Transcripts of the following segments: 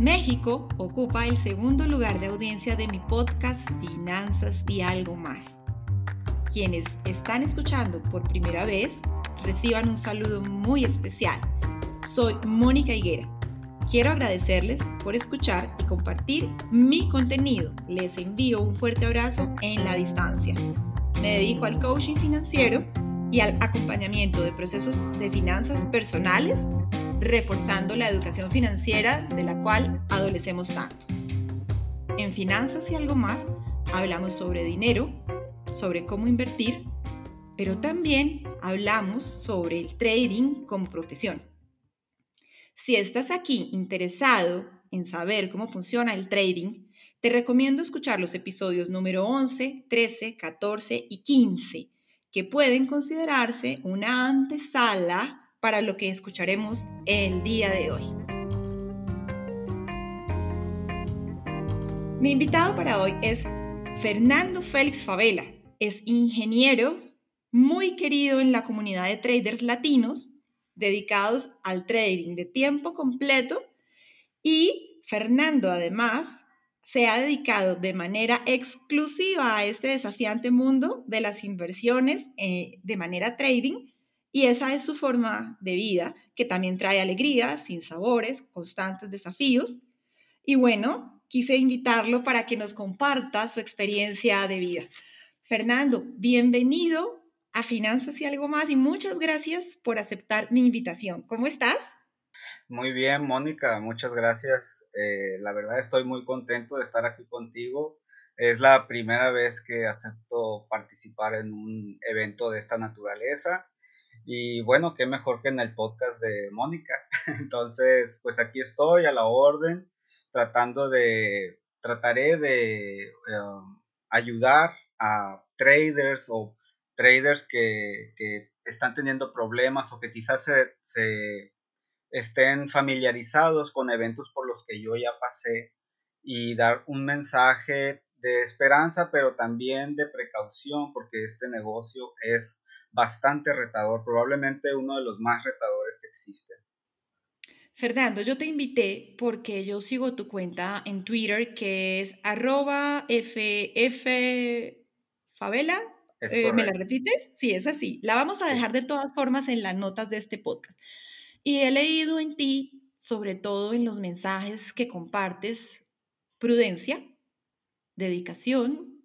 México ocupa el segundo lugar de audiencia de mi podcast Finanzas y algo más. Quienes están escuchando por primera vez, reciban un saludo muy especial. Soy Mónica Higuera. Quiero agradecerles por escuchar y compartir mi contenido. Les envío un fuerte abrazo en la distancia. Me dedico al coaching financiero y al acompañamiento de procesos de finanzas personales, reforzando la educación financiera de la cual adolecemos tanto. En Finanzas y algo más hablamos sobre dinero, sobre cómo invertir, pero también hablamos sobre el trading como profesión. Si estás aquí interesado en saber cómo funciona el trading, te recomiendo escuchar los episodios número 11, 13, 14 y 15 que pueden considerarse una antesala para lo que escucharemos el día de hoy. Mi invitado para hoy es Fernando Félix Favela. Es ingeniero muy querido en la comunidad de traders latinos dedicados al trading de tiempo completo y Fernando además se ha dedicado de manera exclusiva a este desafiante mundo de las inversiones eh, de manera trading y esa es su forma de vida que también trae alegría, sin sabores, constantes desafíos. Y bueno, quise invitarlo para que nos comparta su experiencia de vida. Fernando, bienvenido a Finanzas y algo más y muchas gracias por aceptar mi invitación. ¿Cómo estás? Muy bien, Mónica, muchas gracias. Eh, la verdad estoy muy contento de estar aquí contigo. Es la primera vez que acepto participar en un evento de esta naturaleza. Y bueno, qué mejor que en el podcast de Mónica. Entonces, pues aquí estoy a la orden, tratando de, trataré de um, ayudar a traders o traders que, que, están teniendo problemas o que quizás se, se estén familiarizados con eventos por los que yo ya pasé y dar un mensaje de esperanza, pero también de precaución, porque este negocio es bastante retador, probablemente uno de los más retadores que existen. Fernando, yo te invité porque yo sigo tu cuenta en Twitter que es arroba ffavela. Eh, ¿Me la repites? Sí, es así. La vamos a dejar de todas formas en las notas de este podcast. Y he leído en ti, sobre todo en los mensajes que compartes, prudencia, dedicación,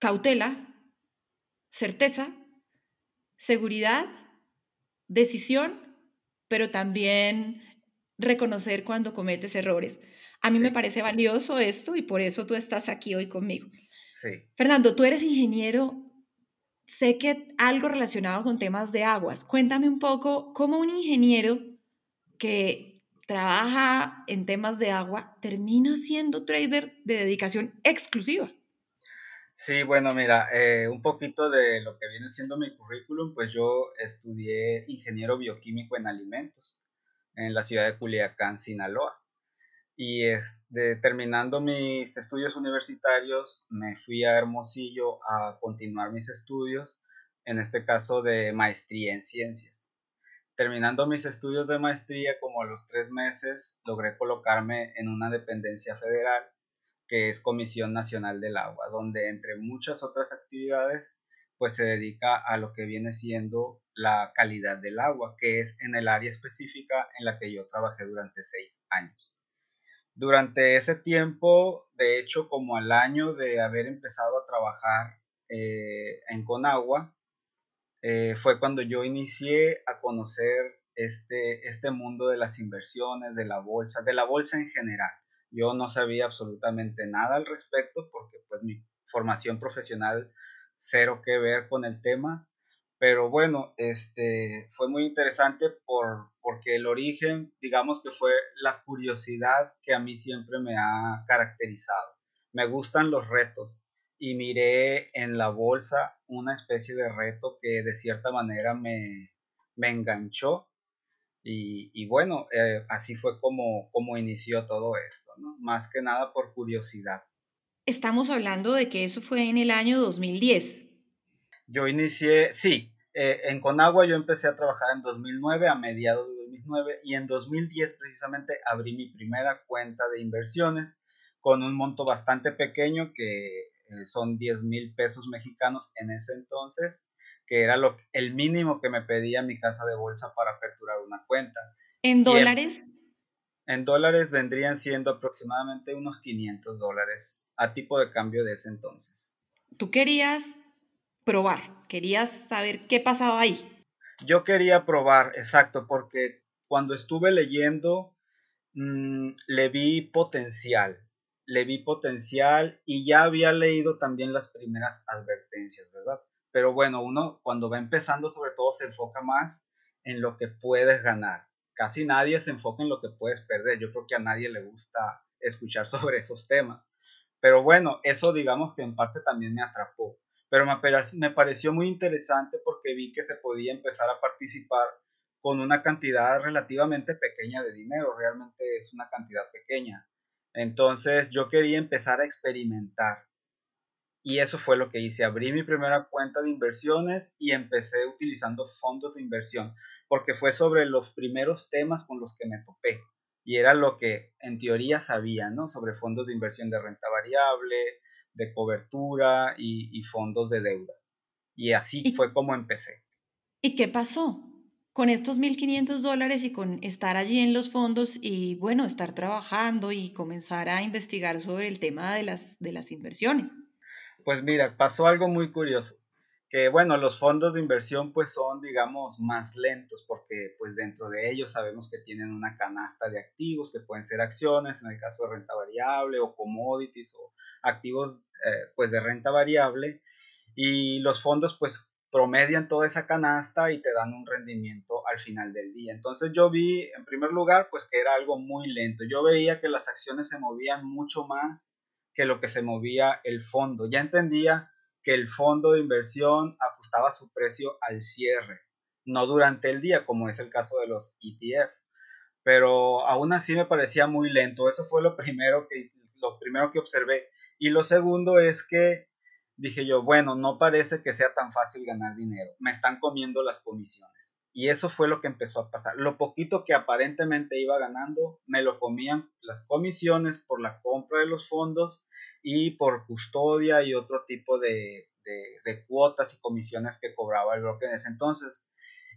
cautela, certeza, seguridad, decisión, pero también reconocer cuando cometes errores. A mí me parece valioso esto y por eso tú estás aquí hoy conmigo. Sí. Fernando, tú eres ingeniero sé que algo relacionado con temas de aguas. Cuéntame un poco cómo un ingeniero que trabaja en temas de agua termina siendo trader de dedicación exclusiva. Sí, bueno, mira, eh, un poquito de lo que viene siendo mi currículum, pues yo estudié ingeniero bioquímico en alimentos en la ciudad de Culiacán, Sinaloa y es, terminando mis estudios universitarios me fui a Hermosillo a continuar mis estudios, en este caso de maestría en ciencias. Terminando mis estudios de maestría, como a los tres meses, logré colocarme en una dependencia federal que es Comisión Nacional del Agua, donde entre muchas otras actividades, pues se dedica a lo que viene siendo la calidad del agua, que es en el área específica en la que yo trabajé durante seis años. Durante ese tiempo, de hecho, como al año de haber empezado a trabajar eh, en Conagua, eh, fue cuando yo inicié a conocer este, este mundo de las inversiones, de la bolsa, de la bolsa en general. Yo no sabía absolutamente nada al respecto porque pues mi formación profesional cero que ver con el tema, pero bueno, este fue muy interesante por, porque el origen, digamos que fue la curiosidad que a mí siempre me ha caracterizado. Me gustan los retos y miré en la bolsa una especie de reto que de cierta manera me, me enganchó y, y bueno, eh, así fue como, como inició todo esto, ¿no? más que nada por curiosidad. Estamos hablando de que eso fue en el año 2010. Yo inicié, sí, eh, en Conagua yo empecé a trabajar en 2009, a mediados de 2009 y en 2010 precisamente abrí mi primera cuenta de inversiones con un monto bastante pequeño que eh, son 10 mil pesos mexicanos en ese entonces, que era lo, el mínimo que me pedía mi casa de bolsa para aperturar una cuenta. ¿En dólares? En, dólares vendrían siendo aproximadamente unos 500 dólares a tipo de cambio de ese entonces. Tú querías probar, querías saber qué pasaba ahí. Yo quería probar, exacto, porque cuando estuve leyendo mm, le vi potencial le vi potencial y ya había leído también las primeras advertencias, ¿verdad? Pero bueno, uno cuando va empezando sobre todo se enfoca más en lo que puedes ganar. Casi nadie se enfoca en lo que puedes perder. Yo creo que a nadie le gusta escuchar sobre esos temas. Pero bueno, eso digamos que en parte también me atrapó. Pero me pareció muy interesante porque vi que se podía empezar a participar con una cantidad relativamente pequeña de dinero. Realmente es una cantidad pequeña. Entonces yo quería empezar a experimentar. Y eso fue lo que hice. Abrí mi primera cuenta de inversiones y empecé utilizando fondos de inversión, porque fue sobre los primeros temas con los que me topé. Y era lo que en teoría sabía, ¿no? Sobre fondos de inversión de renta variable, de cobertura y, fondos de deuda. Y así fue como empecé. ¿Y qué pasó? con estos 1.500 dólares y con estar allí en los fondos y bueno, estar trabajando y comenzar a investigar sobre el tema de las, de las inversiones? Pues mira, pasó algo muy curioso, que bueno, los fondos de inversión pues son digamos más lentos porque pues dentro de ellos sabemos que tienen una canasta de activos que pueden ser acciones en el caso de renta variable o commodities o activos eh, pues de renta variable y los fondos pues promedian toda esa canasta y te dan un rendimiento al final del día. Entonces yo vi, en primer lugar, pues que era algo muy lento. Yo veía que las acciones se movían mucho más que lo que se movía el fondo. Ya entendía que el fondo de inversión ajustaba su precio al cierre, no durante el día, como es el caso de los ETF. Pero aún así me parecía muy lento. Eso fue lo primero que, lo primero que observé. Y lo segundo es que dije yo, bueno, no parece que sea tan fácil ganar dinero, me están comiendo las comisiones. Y eso fue lo que empezó a pasar. Lo poquito que aparentemente iba ganando, me lo comían las comisiones por la compra de los fondos y por custodia y otro tipo de, cuotas y comisiones que cobraba el broker en ese entonces.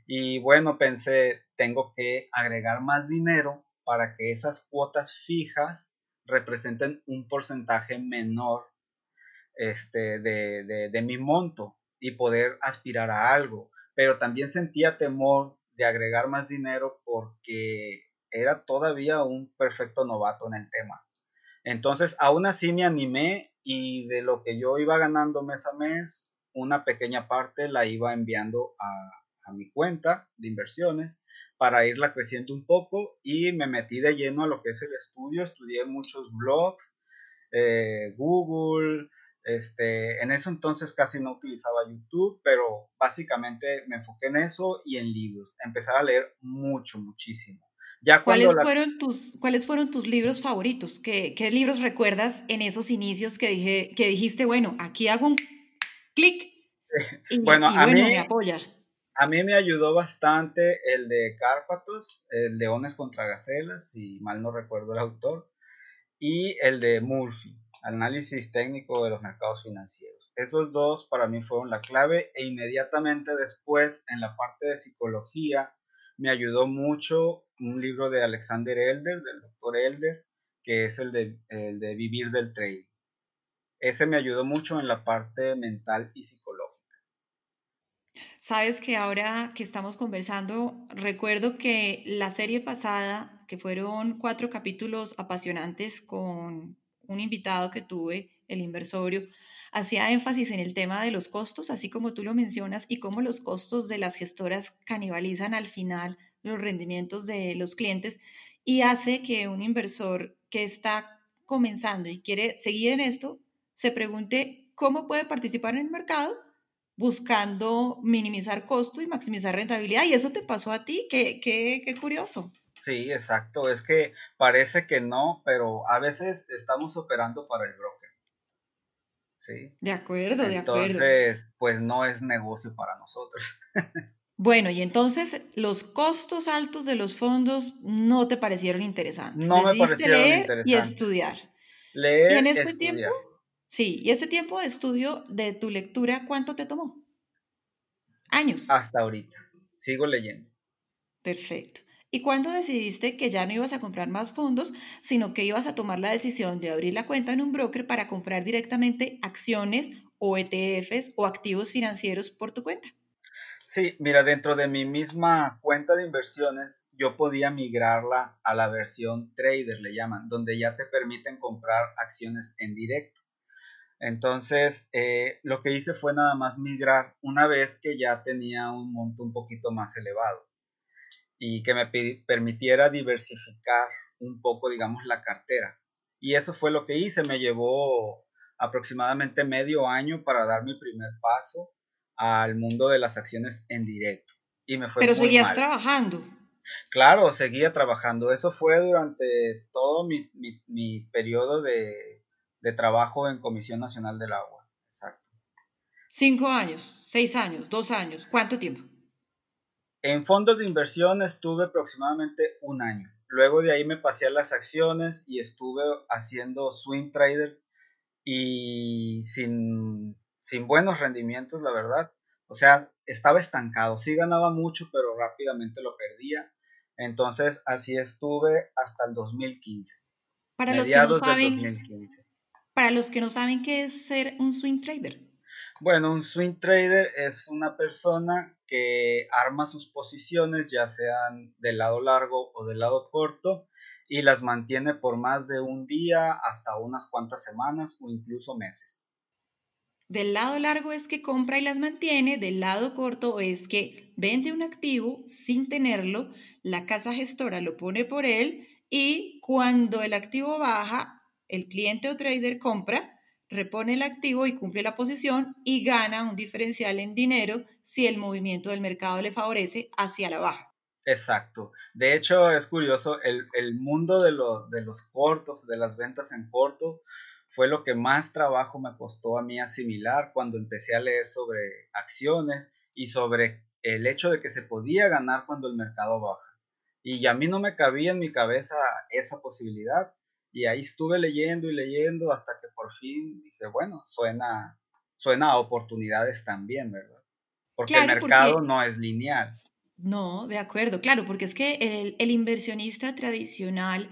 Y bueno, pensé, tengo que agregar más dinero para que esas cuotas fijas representen un porcentaje menor este, de, de, mi monto y poder aspirar a algo. Pero también sentía temor de agregar más dinero porque era todavía un perfecto novato en el tema. Entonces, aún así me animé y de lo que yo iba ganando mes a mes, una pequeña parte la iba enviando a, mi cuenta de inversiones para irla creciendo un poco y me metí de lleno a lo que es el estudio, estudié muchos blogs, eh, Google, este, en eso entonces casi no utilizaba YouTube, pero básicamente me enfoqué en eso y en libros. Empezar a leer mucho, muchísimo. Ya ¿Cuáles, fueron tus, ¿Cuáles fueron tus libros favoritos? ¿Qué, ¿Qué, libros recuerdas en esos inicios que, dije, que dijiste, bueno, aquí hago un clic y, bueno, a mí, me apoya? A mí me ayudó bastante el de Cárpatos, el de Ones contra Gacelas, si mal no recuerdo el autor, y el de Murphy análisis técnico de los mercados financieros. Esos dos para mí fueron la clave e inmediatamente después en la parte de psicología me ayudó mucho un libro de Alexander Elder, del doctor Elder, que es el de, el de Vivir del Trading. Ese me ayudó mucho en la parte mental y psicológica. Sabes que ahora que estamos conversando, recuerdo que la serie pasada, que fueron cuatro capítulos apasionantes con un invitado que tuve, el inversorio, hacía énfasis en el tema de los costos, así como tú lo mencionas, y cómo los costos de las gestoras canibalizan al final los rendimientos de los clientes y hace que un inversor que está comenzando y quiere seguir en esto se pregunte cómo puede participar en el mercado buscando minimizar costo y maximizar rentabilidad. Y eso te pasó a ti, qué, qué, qué curioso. Sí, exacto. Es que parece que no, pero a veces estamos operando para el broker. Sí. De acuerdo, de acuerdo. Entonces, pues no es negocio para nosotros. Bueno, y entonces los costos altos de los fondos no te parecieron interesantes. No me Decidiste parecieron leer y estudiar. Y Leer, en este tiempo, sí, y este tiempo de estudio de tu lectura, ¿cuánto te tomó? Años. Hasta ahorita. Sigo leyendo. Perfecto. ¿Y cuándo decidiste que ya no ibas a comprar más fondos, sino que ibas a tomar la decisión de abrir la cuenta en un broker para comprar directamente acciones o ETFs o activos financieros por tu cuenta? Sí, mira, dentro de mi misma cuenta de inversiones, yo podía migrarla a la versión trader, le llaman, donde ya te permiten comprar acciones en directo. Entonces, eh, lo que hice fue nada más migrar una vez que ya tenía un monto un poquito más elevado y que me permitiera diversificar un poco, digamos, la cartera. Y eso fue lo que hice, me llevó aproximadamente medio año para dar mi primer paso al mundo de las acciones en directo. Y me fue Pero muy seguías mal. trabajando. Claro, seguía trabajando. Eso fue durante todo mi, mi, mi periodo de, de trabajo en Comisión Nacional del Agua. Exacto. Cinco años, seis años, dos años. ¿Cuánto tiempo? En fondos de inversión estuve aproximadamente un año. Luego de ahí me pasé a las acciones y estuve haciendo swing trader y sin, sin buenos rendimientos, la verdad. O sea, estaba estancado. Sí ganaba mucho, pero rápidamente lo perdía. Entonces, así estuve hasta el 2015. Para los que no saben, 2015. para los que no saben qué es ser un swing trader. Bueno, un swing trader es una persona que arma sus posiciones, ya sean del lado largo o del lado corto, y las mantiene por más de un día hasta unas cuantas semanas o incluso meses. Del lado largo es que compra y las mantiene, del lado corto es que vende un activo sin tenerlo, la casa gestora lo pone por él y cuando el activo baja, el cliente o trader compra, repone el activo y cumple la posición y gana un diferencial en dinero si el movimiento del mercado le favorece hacia la baja. Exacto. De hecho, es curioso, el, el mundo de, lo- de los cortos, de las ventas en corto, fue lo que más trabajo me costó a mí asimilar cuando empecé a leer sobre acciones y sobre el hecho de que se podía ganar cuando el mercado baja. Y a mí no me cabía en mi cabeza esa posibilidad. Y ahí estuve leyendo y leyendo hasta que por fin dije, bueno, suena, suena a oportunidades también, ¿verdad? Porque el mercado porque no es lineal. No, de acuerdo, claro, porque es que el, el inversionista tradicional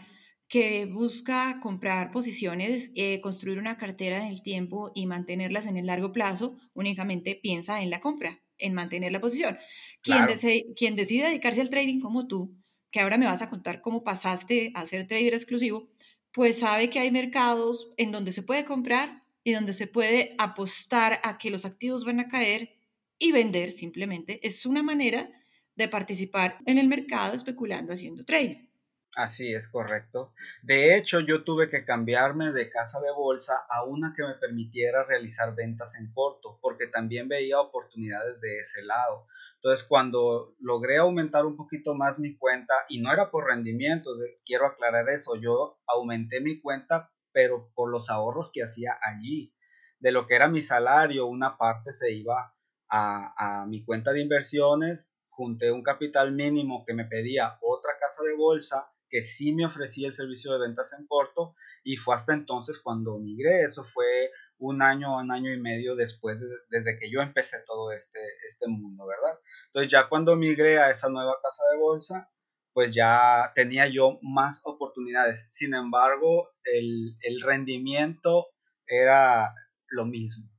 que busca comprar posiciones, eh, construir una cartera en el tiempo y mantenerlas en el largo plazo, únicamente piensa en la compra, en mantener la posición. Quien, Claro, dese- quien decide dedicarse al trading como tú, que ahora me vas a contar cómo pasaste a ser trader exclusivo, pues sabe que hay mercados en donde se puede comprar y donde se puede apostar a que los activos van a caer y vender simplemente. Es una manera de participar en el mercado especulando haciendo trading. Así es correcto. De hecho, yo tuve que cambiarme de casa de bolsa a una que me permitiera realizar ventas en corto, porque también veía oportunidades de ese lado. Entonces, cuando logré aumentar un poquito más mi cuenta, y no era por rendimiento, quiero aclarar eso, yo aumenté mi cuenta, pero por los ahorros que hacía allí. De lo que era mi salario, una parte se iba a, a mi cuenta de inversiones, junté un capital mínimo que me pedía otra casa de bolsa que sí me ofrecía el servicio de ventas en corto y fue hasta entonces cuando migré, eso fue un año, un año y medio después de- desde que yo empecé todo este, este mundo, ¿verdad? Entonces ya cuando migré a esa nueva casa de bolsa, pues ya tenía yo más oportunidades. Sin embargo, el, el rendimiento era lo mismo.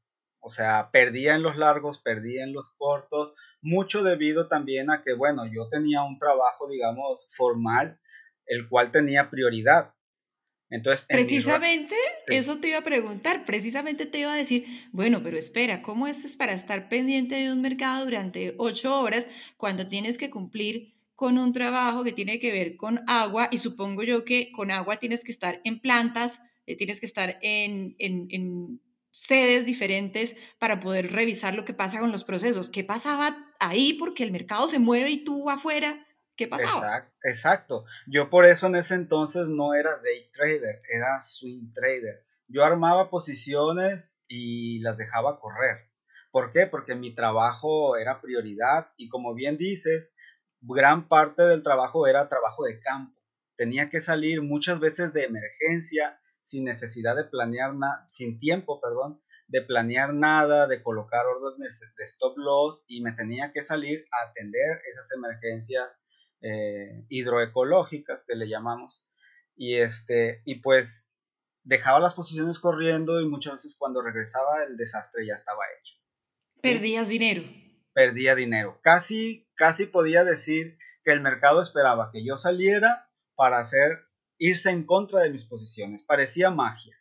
O sea, perdía en los largos, perdía en los cortos, mucho debido también a que, bueno, yo tenía un trabajo, digamos, formal, el cual tenía prioridad. Entonces, en mi... ra- Precisamente Sí, eso te iba a preguntar, precisamente te iba a decir, bueno, pero espera, ¿cómo es para estar pendiente de un mercado durante ocho horas cuando tienes que cumplir con un trabajo que tiene que ver con agua? Y supongo yo que con agua tienes que estar en plantas, eh, tienes que estar en, en, en sedes diferentes para poder revisar lo que pasa con los procesos. ¿Qué pasaba ahí? Porque el mercado se mueve y tú afuera, ¿qué exacto. Yo por eso en ese entonces no era day trader, era swing trader. Yo armaba posiciones y las dejaba correr. ¿Por qué? Porque mi trabajo era prioridad y como bien dices, gran parte del trabajo era trabajo de campo. Tenía que salir muchas veces de emergencia sin necesidad de planear nada, sin tiempo, perdón, de planear nada, de colocar órdenes de stop loss y me tenía que salir a atender esas emergencias eh, hidroecológicas que le llamamos. Y, este, y pues dejaba las posiciones corriendo y muchas veces cuando regresaba el desastre ya estaba hecho. Perdías dinero. Perdía dinero. Casi, casi podía decir que el mercado esperaba que yo saliera para hacer irse en contra de mis posiciones. Parecía magia.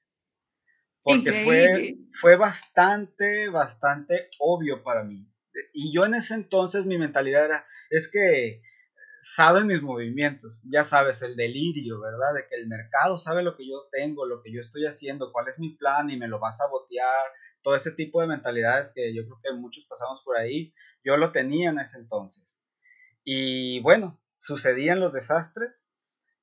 Porque fue, fue bastante, bastante obvio para mí. Y yo en ese entonces mi mentalidad era, es que saben mis movimientos, ya sabes, el delirio, ¿verdad? De que el mercado sabe lo que yo tengo, lo que yo estoy haciendo, cuál es mi plan y me lo vas a botear, todo ese tipo de mentalidades que yo creo que muchos pasamos por ahí, yo lo tenía en ese entonces. Y bueno, sucedían los desastres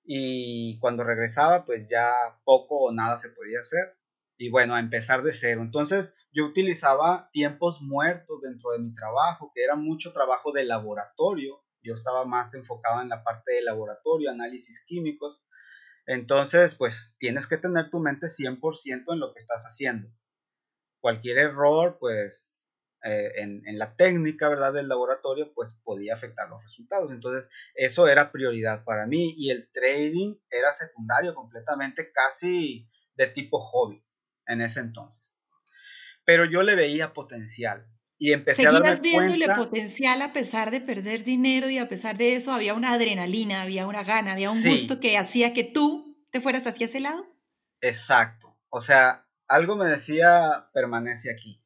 y cuando regresaba pues ya poco o nada se podía hacer y bueno, a empezar de cero. Entonces yo utilizaba tiempos muertos dentro de mi trabajo, que era mucho trabajo de laboratorio. Yo estaba más enfocado en la parte de laboratorio, análisis químicos. Entonces, pues tienes que tener tu mente 100% en lo que estás haciendo. Cualquier error, pues eh, en, en, la técnica, ¿verdad? Del laboratorio, pues podía afectar los resultados. Entonces, eso era prioridad para mí y el trading era secundario completamente, casi de tipo hobby en ese entonces. Pero yo le veía potencial y empecé a darme viéndole potencial a pesar de perder dinero y a pesar de eso había una adrenalina, había una gana, había un gusto que hacía que tú te fueras hacia ese lado. Exacto. O sea, algo me decía permanece aquí.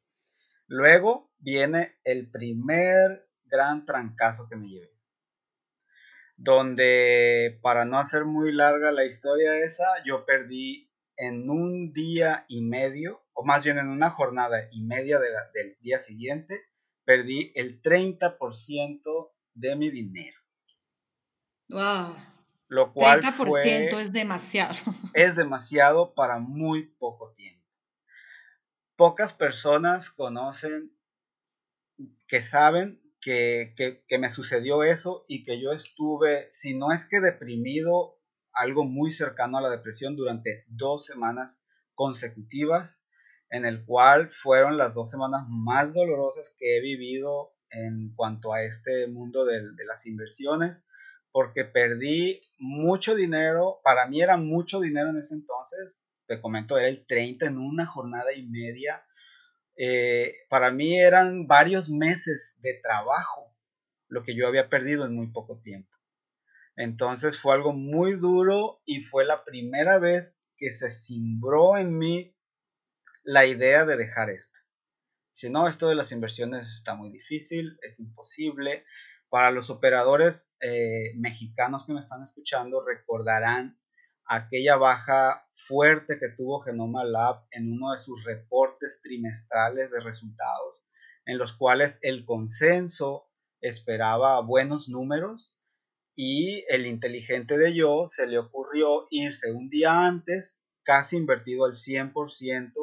Luego viene el primer gran trancazo que me llevé. Donde, para no hacer muy larga la historia esa, yo perdí en un día y medio, o más bien en una jornada y media del día siguiente, perdí el 30% de mi dinero. ¡Wow! Lo cual 30% es demasiado. Es demasiado para muy poco tiempo. Pocas personas conocen que saben que, que me sucedió eso y que yo estuve, si no es que deprimido, algo muy cercano a la depresión durante dos semanas consecutivas, en el cual fueron las dos semanas más dolorosas que he vivido en cuanto a este mundo de, las inversiones, porque perdí mucho dinero, para mí era mucho dinero en ese entonces, te comento, era el 30 en una jornada y media, eh, para mí eran varios meses de trabajo lo que yo había perdido en muy poco tiempo. Entonces fue algo muy duro y fue la primera vez que se cimbró en mí la idea de dejar esto. Si no, esto de las inversiones está muy difícil, es imposible. Para los operadores eh, mexicanos que me están escuchando, recordarán aquella baja fuerte que tuvo Genoma Lab en uno de sus reportes trimestrales de resultados, en los cuales el consenso esperaba buenos números y el inteligente de yo se le ocurrió irse un día antes, casi invertido al 100%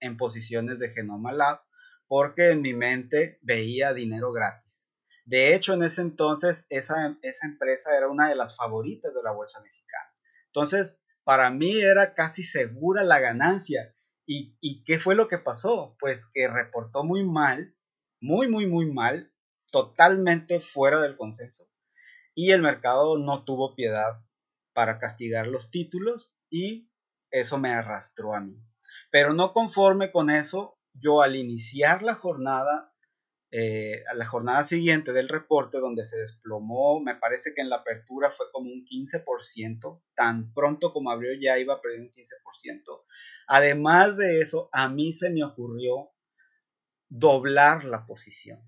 en posiciones de Genoma Lab, porque en mi mente veía dinero gratis. De hecho, en ese entonces esa, esa empresa era una de las favoritas de la bolsa mexicana. Entonces, para mí era casi segura la ganancia. ¿Y, ¿Y qué fue lo que pasó? Pues que reportó muy mal, muy, muy, muy mal, totalmente fuera del consenso y el mercado no tuvo piedad para castigar los títulos y eso me arrastró a mí. Pero no conforme con eso, yo al iniciar la jornada, eh, a la jornada siguiente del reporte donde se desplomó, me parece que en la apertura fue como un 15%, tan pronto como abrió ya iba a perder un 15%. Además de eso, a mí se me ocurrió doblar la posición.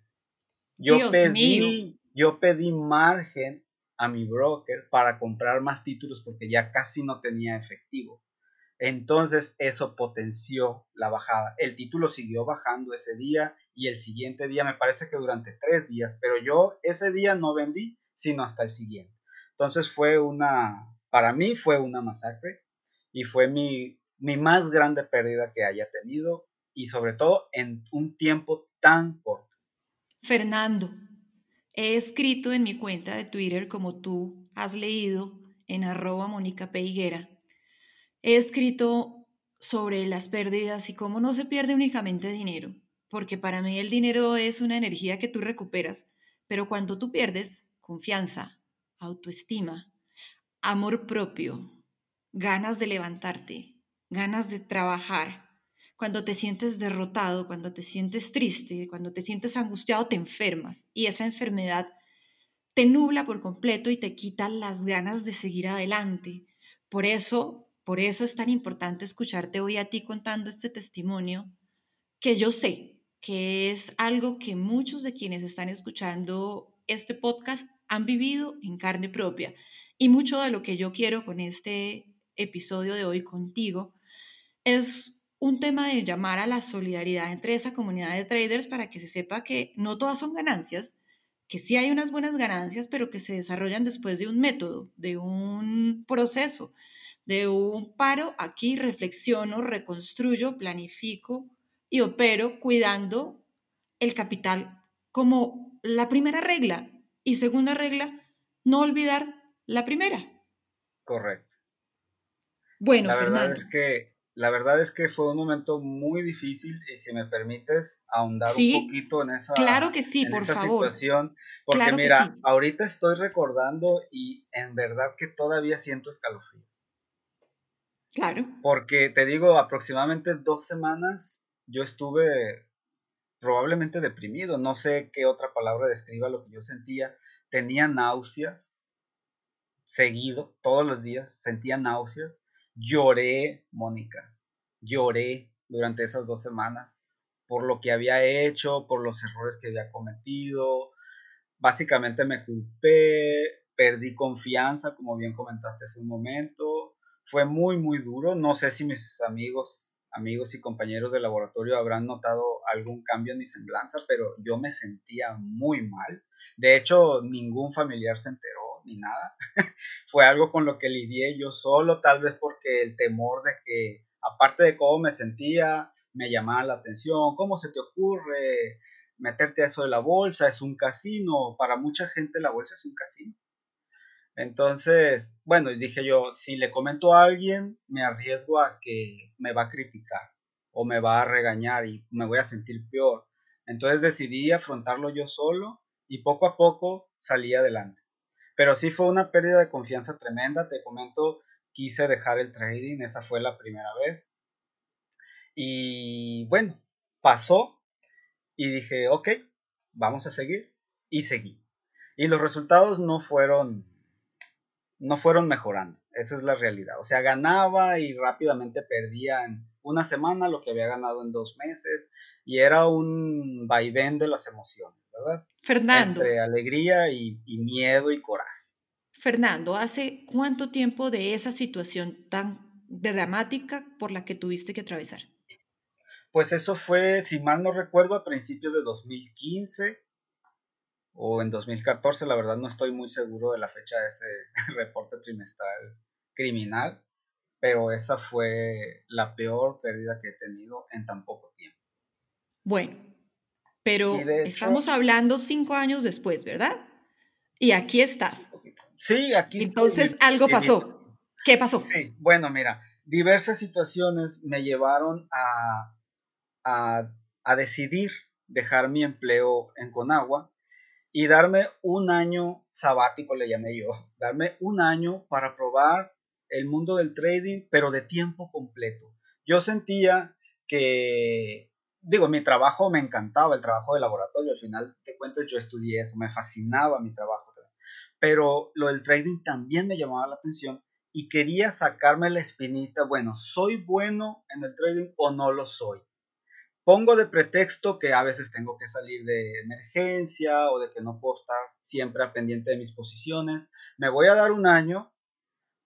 Yo pedí, yo pedí margen a mi broker para comprar más títulos porque ya casi no tenía efectivo. Entonces eso potenció la bajada. El título siguió bajando ese día y el siguiente día, me parece que durante tres días, pero yo ese día no vendí, sino hasta el siguiente. Entonces fue una, para mí fue una masacre y fue mi, mi más grande pérdida que haya tenido y sobre todo en un tiempo tan corto. Fernando, he escrito en mi cuenta de Twitter, como tú has leído en arroba Mónica Peiguera, he escrito sobre las pérdidas y cómo no se pierde únicamente dinero, porque para mí el dinero es una energía que tú recuperas, pero cuando tú pierdes confianza, autoestima, amor propio, ganas de levantarte, ganas de trabajar, cuando te sientes derrotado, cuando te sientes triste, cuando te sientes angustiado, te enfermas y esa enfermedad te nubla por completo y te quita las ganas de seguir adelante. Por eso, por eso es tan importante escucharte hoy a ti contando este testimonio que yo sé que es algo que muchos de quienes están escuchando este podcast han vivido en carne propia. Y mucho de lo que yo quiero con este episodio de hoy contigo es un tema de llamar a la solidaridad entre esa comunidad de traders para que se sepa que no todas son ganancias, que sí hay unas buenas ganancias, pero que se desarrollan después de un método, de un proceso, de un paro. Aquí reflexiono, reconstruyo, planifico y opero cuidando el capital como la primera regla. Y segunda regla, no olvidar la primera. Correcto. Bueno, la verdad es que la verdad es que fue un momento muy difícil y si me permites ahondar un poquito en esa, claro que sí, por favor. situación, porque mira, ahorita estoy recordando y en verdad que todavía siento escalofríos. Claro. Porque te digo, aproximadamente dos semanas yo estuve probablemente deprimido, no sé qué otra palabra describa lo que yo sentía, tenía náuseas seguido, todos los días, sentía náuseas Lloré, Mónica, lloré durante esas dos semanas por lo que había hecho, por los errores que había cometido. Básicamente me culpé, perdí confianza, como bien comentaste hace un momento. Fue muy, muy duro. No sé si mis amigos, amigos y compañeros de laboratorio habrán notado algún cambio en mi semblanza, pero yo me sentía muy mal. De hecho, ningún familiar se enteró ni nada. Fue algo con lo que lidié yo solo, tal vez porque el temor de que, aparte de cómo me sentía, me llamaba la atención, ¿cómo se te ocurre meterte a eso de la bolsa? Es un casino, para mucha gente la bolsa es un casino. Entonces, bueno, dije yo, si le comento a alguien, me arriesgo a que me va a criticar o me va a regañar y me voy a sentir peor. Entonces decidí afrontarlo yo solo y poco a poco salí adelante. Pero sí fue una pérdida de confianza tremenda. Te comento, quise dejar el trading, esa fue la primera vez. Y bueno, pasó y dije, ok, vamos a seguir. Y seguí. Y los resultados no fueron, no fueron mejorando. Esa es la realidad. O sea, ganaba y rápidamente perdía en una semana lo que había ganado en dos meses. Y era un vaivén de las emociones. Fernando. Entre alegría y, miedo y coraje. Fernando, ¿hace cuánto tiempo de esa situación tan dramática por la que tuviste que atravesar? Pues eso fue, si mal no recuerdo, a principios de 2015 o en 2014, la verdad no estoy muy seguro de la fecha de ese reporte trimestral criminal, pero esa fue la peor pérdida que he tenido en tan poco tiempo. Bueno, pero estamos hablando cinco años después, ¿verdad? Y aquí estás. Sí, aquí Entonces algo pasó. ¿Qué pasó? Sí, bueno, mira, diversas situaciones me llevaron a, a, a decidir dejar mi empleo en Conagua y darme un año sabático, le llamé yo, darme un año para probar el mundo del trading, pero de tiempo completo. Yo sentía que digo, mi trabajo me encantaba, el trabajo de laboratorio, al final te cuentas, yo estudié eso, me fascinaba mi trabajo, pero lo del trading también me llamaba la atención y quería sacarme la espinita, bueno, ¿soy bueno en el trading o no lo soy? Pongo de pretexto que a veces tengo que salir de emergencia o de que no puedo estar siempre al pendiente de mis posiciones. Me voy a dar un año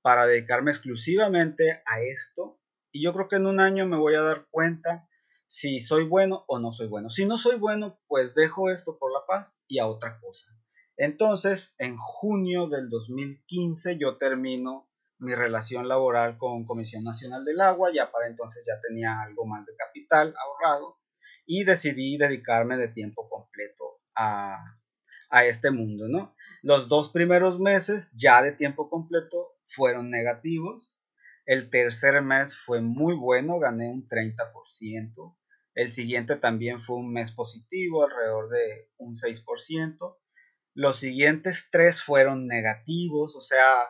para dedicarme exclusivamente a esto y yo creo que en un año me voy a dar cuenta si soy bueno o no soy bueno. Si no soy bueno, pues dejo esto por la paz y a otra cosa. Entonces, en junio del 2015 yo termino mi relación laboral con Comisión Nacional del Agua, ya para entonces ya tenía algo más de capital ahorrado y decidí dedicarme de tiempo completo a, a este mundo, ¿no? Los dos primeros meses ya de tiempo completo fueron negativos. El tercer mes fue muy bueno, gané un 30%. El siguiente también fue un mes positivo, alrededor de un 6%. Los siguientes tres fueron negativos, o sea,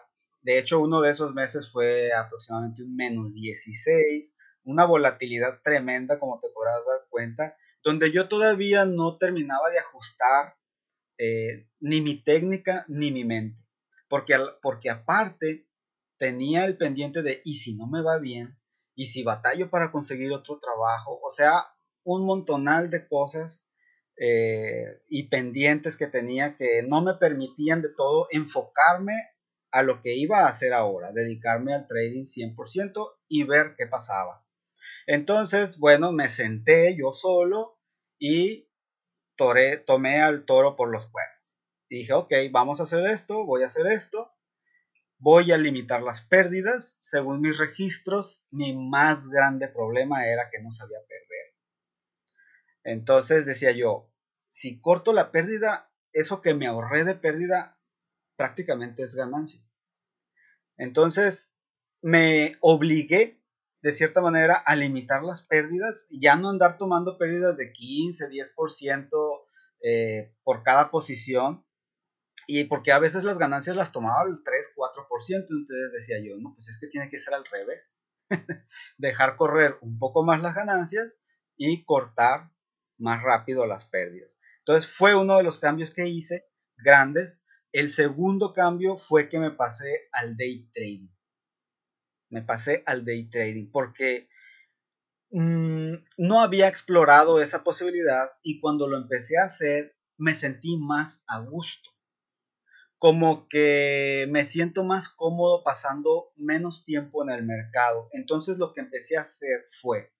de hecho uno de esos meses fue aproximadamente un menos 16, una volatilidad tremenda, como te podrás dar cuenta, donde yo todavía no terminaba de ajustar eh, ni mi técnica ni mi mente. Porque, porque aparte tenía el pendiente de, ¿y si no me va bien? ¿Y si batallo para conseguir otro trabajo? O sea, un montonal de cosas eh, y pendientes que tenía que no me permitían de todo enfocarme a lo que iba a hacer ahora, dedicarme al trading 100% y ver qué pasaba. Entonces, bueno, me senté yo solo y tomé al toro por los cuernos. Dije, ok, vamos a hacer esto, voy a hacer esto, voy a limitar las pérdidas. Según mis registros, mi más grande problema era que no sabía perder. Entonces decía yo, si corto la pérdida, eso que me ahorré de pérdida prácticamente es ganancia. Entonces me obligué de cierta manera a limitar las pérdidas, ya no andar tomando pérdidas de 15, 10% eh, por cada posición, y porque a veces las ganancias las tomaba al 3, 4%, entonces decía yo, no, pues es que tiene que ser al revés, dejar correr un poco más las ganancias y cortar más rápido las pérdidas. Entonces fue uno de los cambios que hice, grandes. El segundo cambio fue que me pasé al day trading me pasé al day trading porque mm, no había explorado esa posibilidad y cuando lo empecé a hacer me sentí más a gusto. Como que me siento más cómodo pasando menos tiempo en el mercado. Entonces lo que empecé a hacer fue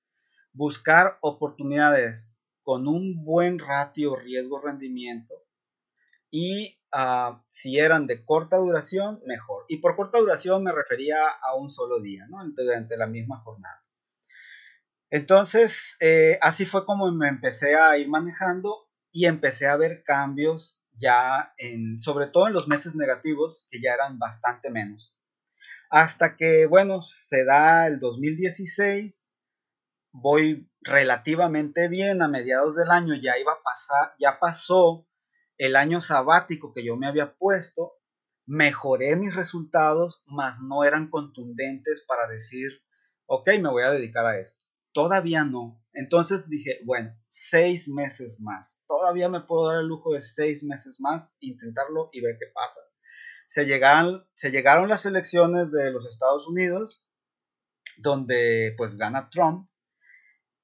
buscar oportunidades con un buen ratio riesgo-rendimiento y ah, si eran de corta duración, mejor. Y por corta duración me refería a un solo día, ¿no? Durante la misma jornada. Entonces, eh, así fue como me empecé a ir manejando y empecé a ver cambios ya en, sobre todo en los meses negativos, que ya eran bastante menos. Hasta que, bueno, se da el 2016, voy relativamente bien, a mediados del año ya iba a pasar, ya pasó el año sabático que yo me había puesto, mejoré mis resultados, mas no eran contundentes para decir, ok, me voy a dedicar a esto. Todavía no. Entonces dije, bueno, seis meses más. Todavía me puedo dar el lujo de seis meses más, intentarlo y ver qué pasa. Se llegaron, se llegaron las elecciones de los Estados Unidos, donde pues gana Trump,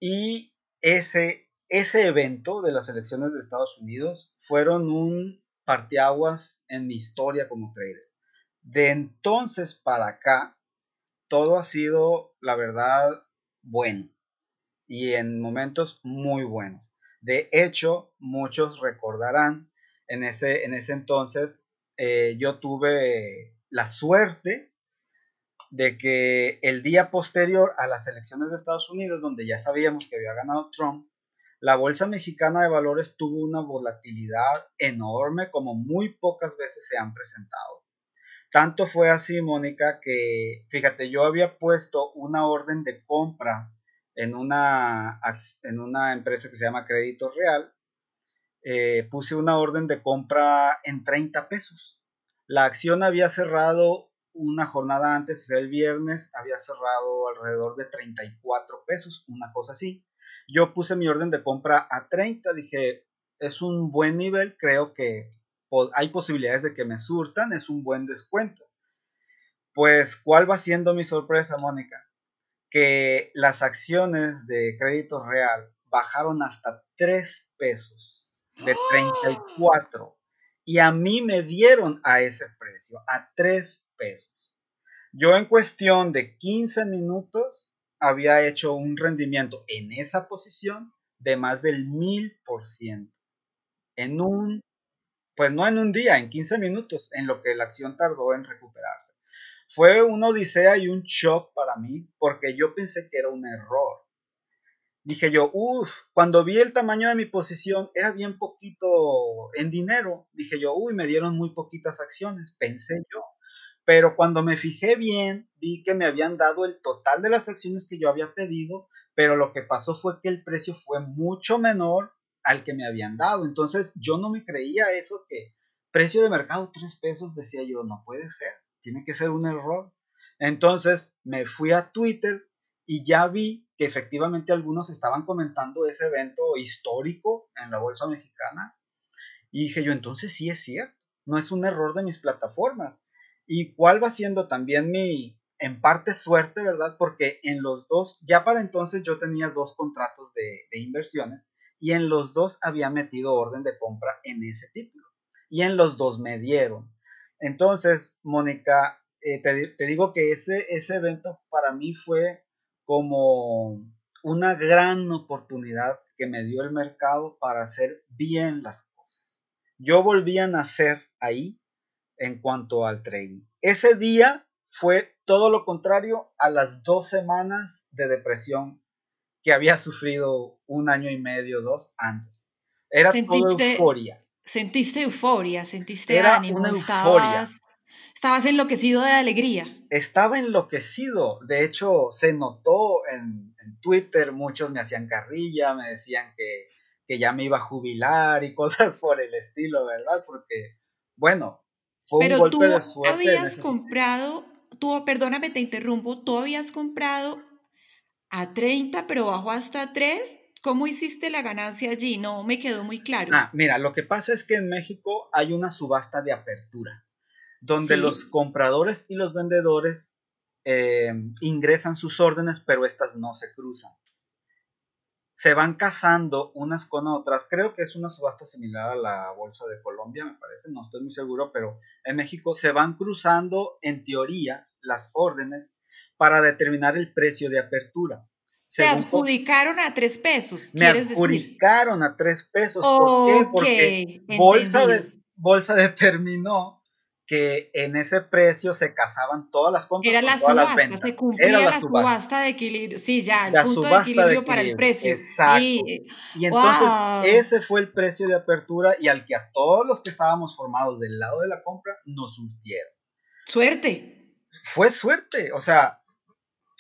y ese ese evento de las elecciones de Estados Unidos fueron un parteaguas en mi historia como trader. De entonces para acá, todo ha sido, la verdad, bueno y en momentos muy buenos. De hecho, muchos recordarán, en ese, en ese entonces eh, yo tuve la suerte de que el día posterior a las elecciones de Estados Unidos, donde ya sabíamos que había ganado Trump, la Bolsa Mexicana de Valores tuvo una volatilidad enorme como muy pocas veces se han presentado. Tanto fue así, Mónica, que fíjate, yo había puesto una orden de compra en una, en una empresa que se llama Crédito Real. Eh, puse una orden de compra en 30 pesos. La acción había cerrado una jornada antes, o sea, el viernes había cerrado alrededor de 34 pesos, una cosa así. Yo puse mi orden de compra a 30, dije, es un buen nivel, creo que hay posibilidades de que me surtan, es un buen descuento. Pues, ¿cuál va siendo mi sorpresa, Mónica? Que las acciones de crédito real bajaron hasta 3 pesos, de 34. Y a mí me dieron a ese precio, a 3 pesos. Yo en cuestión de 15 minutos había hecho un rendimiento en esa posición de más del mil por ciento. En un, pues no en un día, en 15 minutos, en lo que la acción tardó en recuperarse. Fue una odisea y un shock para mí porque yo pensé que era un error. dije yo, uff, cuando vi el tamaño de mi posición era bien poquito en dinero. Dije yo, uy, me dieron muy poquitas acciones, pensé yo. Pero cuando me fijé bien, vi que me habían dado el total de las acciones que yo había pedido, pero lo que pasó fue que el precio fue mucho menor al que me habían dado. Entonces yo no me creía eso que precio de mercado 3 pesos, decía yo, no puede ser, tiene que ser un error. Entonces me fui a Twitter y ya vi que efectivamente algunos estaban comentando ese evento histórico en la Bolsa Mexicana. Y dije yo, entonces sí es cierto, no es un error de mis plataformas. ¿Y cuál va siendo también mi, en parte, suerte, verdad? Porque en los dos, ya para entonces yo tenía dos contratos de, inversiones y en los dos había metido orden de compra en ese título. Y en los dos me dieron. Entonces, Mónica, eh, te, digo que ese, ese evento para mí fue como una gran oportunidad que me dio el mercado para hacer bien las cosas. Yo volví a nacer ahí en cuanto al trading. Ese día fue todo lo contrario a las dos semanas de depresión que había sufrido un año y medio, dos antes. Era toda euforia. Sentiste euforia, sentiste Era ánimo, una euforia. Estabas enloquecido de alegría. Estaba enloquecido. De hecho, se notó en, Twitter, muchos me hacían carrilla, me decían que, ya me iba a jubilar y cosas por el estilo, ¿verdad? Porque, bueno, fue un golpe de suerte. Habías comprado, tú, perdóname, te interrumpo, tú habías comprado a 30, pero bajó hasta 3. ¿Cómo hiciste la ganancia allí? No me quedó muy claro. Ah, mira, lo que pasa es que en México hay una subasta de apertura donde los compradores y los vendedores eh, ingresan sus órdenes, pero estas no se cruzan. Se van casando unas con otras. Creo que es una subasta similar a la Bolsa de Colombia, me parece, no estoy muy seguro, pero en México se van cruzando, en teoría, las órdenes para determinar el precio de apertura. Se adjudicaron a tres pesos. Me adjudicaron a tres pesos. ¿Por qué? Porque Bolsa, de, Bolsa determinó que en ese precio se casaban todas las compras Era la todas subasta, las ventas. se cumplía Era la, subasta. de equilibrio. Sí, ya, el punto de equilibrio, para el precio. Exacto. Y entonces ese fue el precio de apertura y al que a todos los que estábamos formados del lado de la compra nos surtieron. Suerte. Fue suerte, o sea,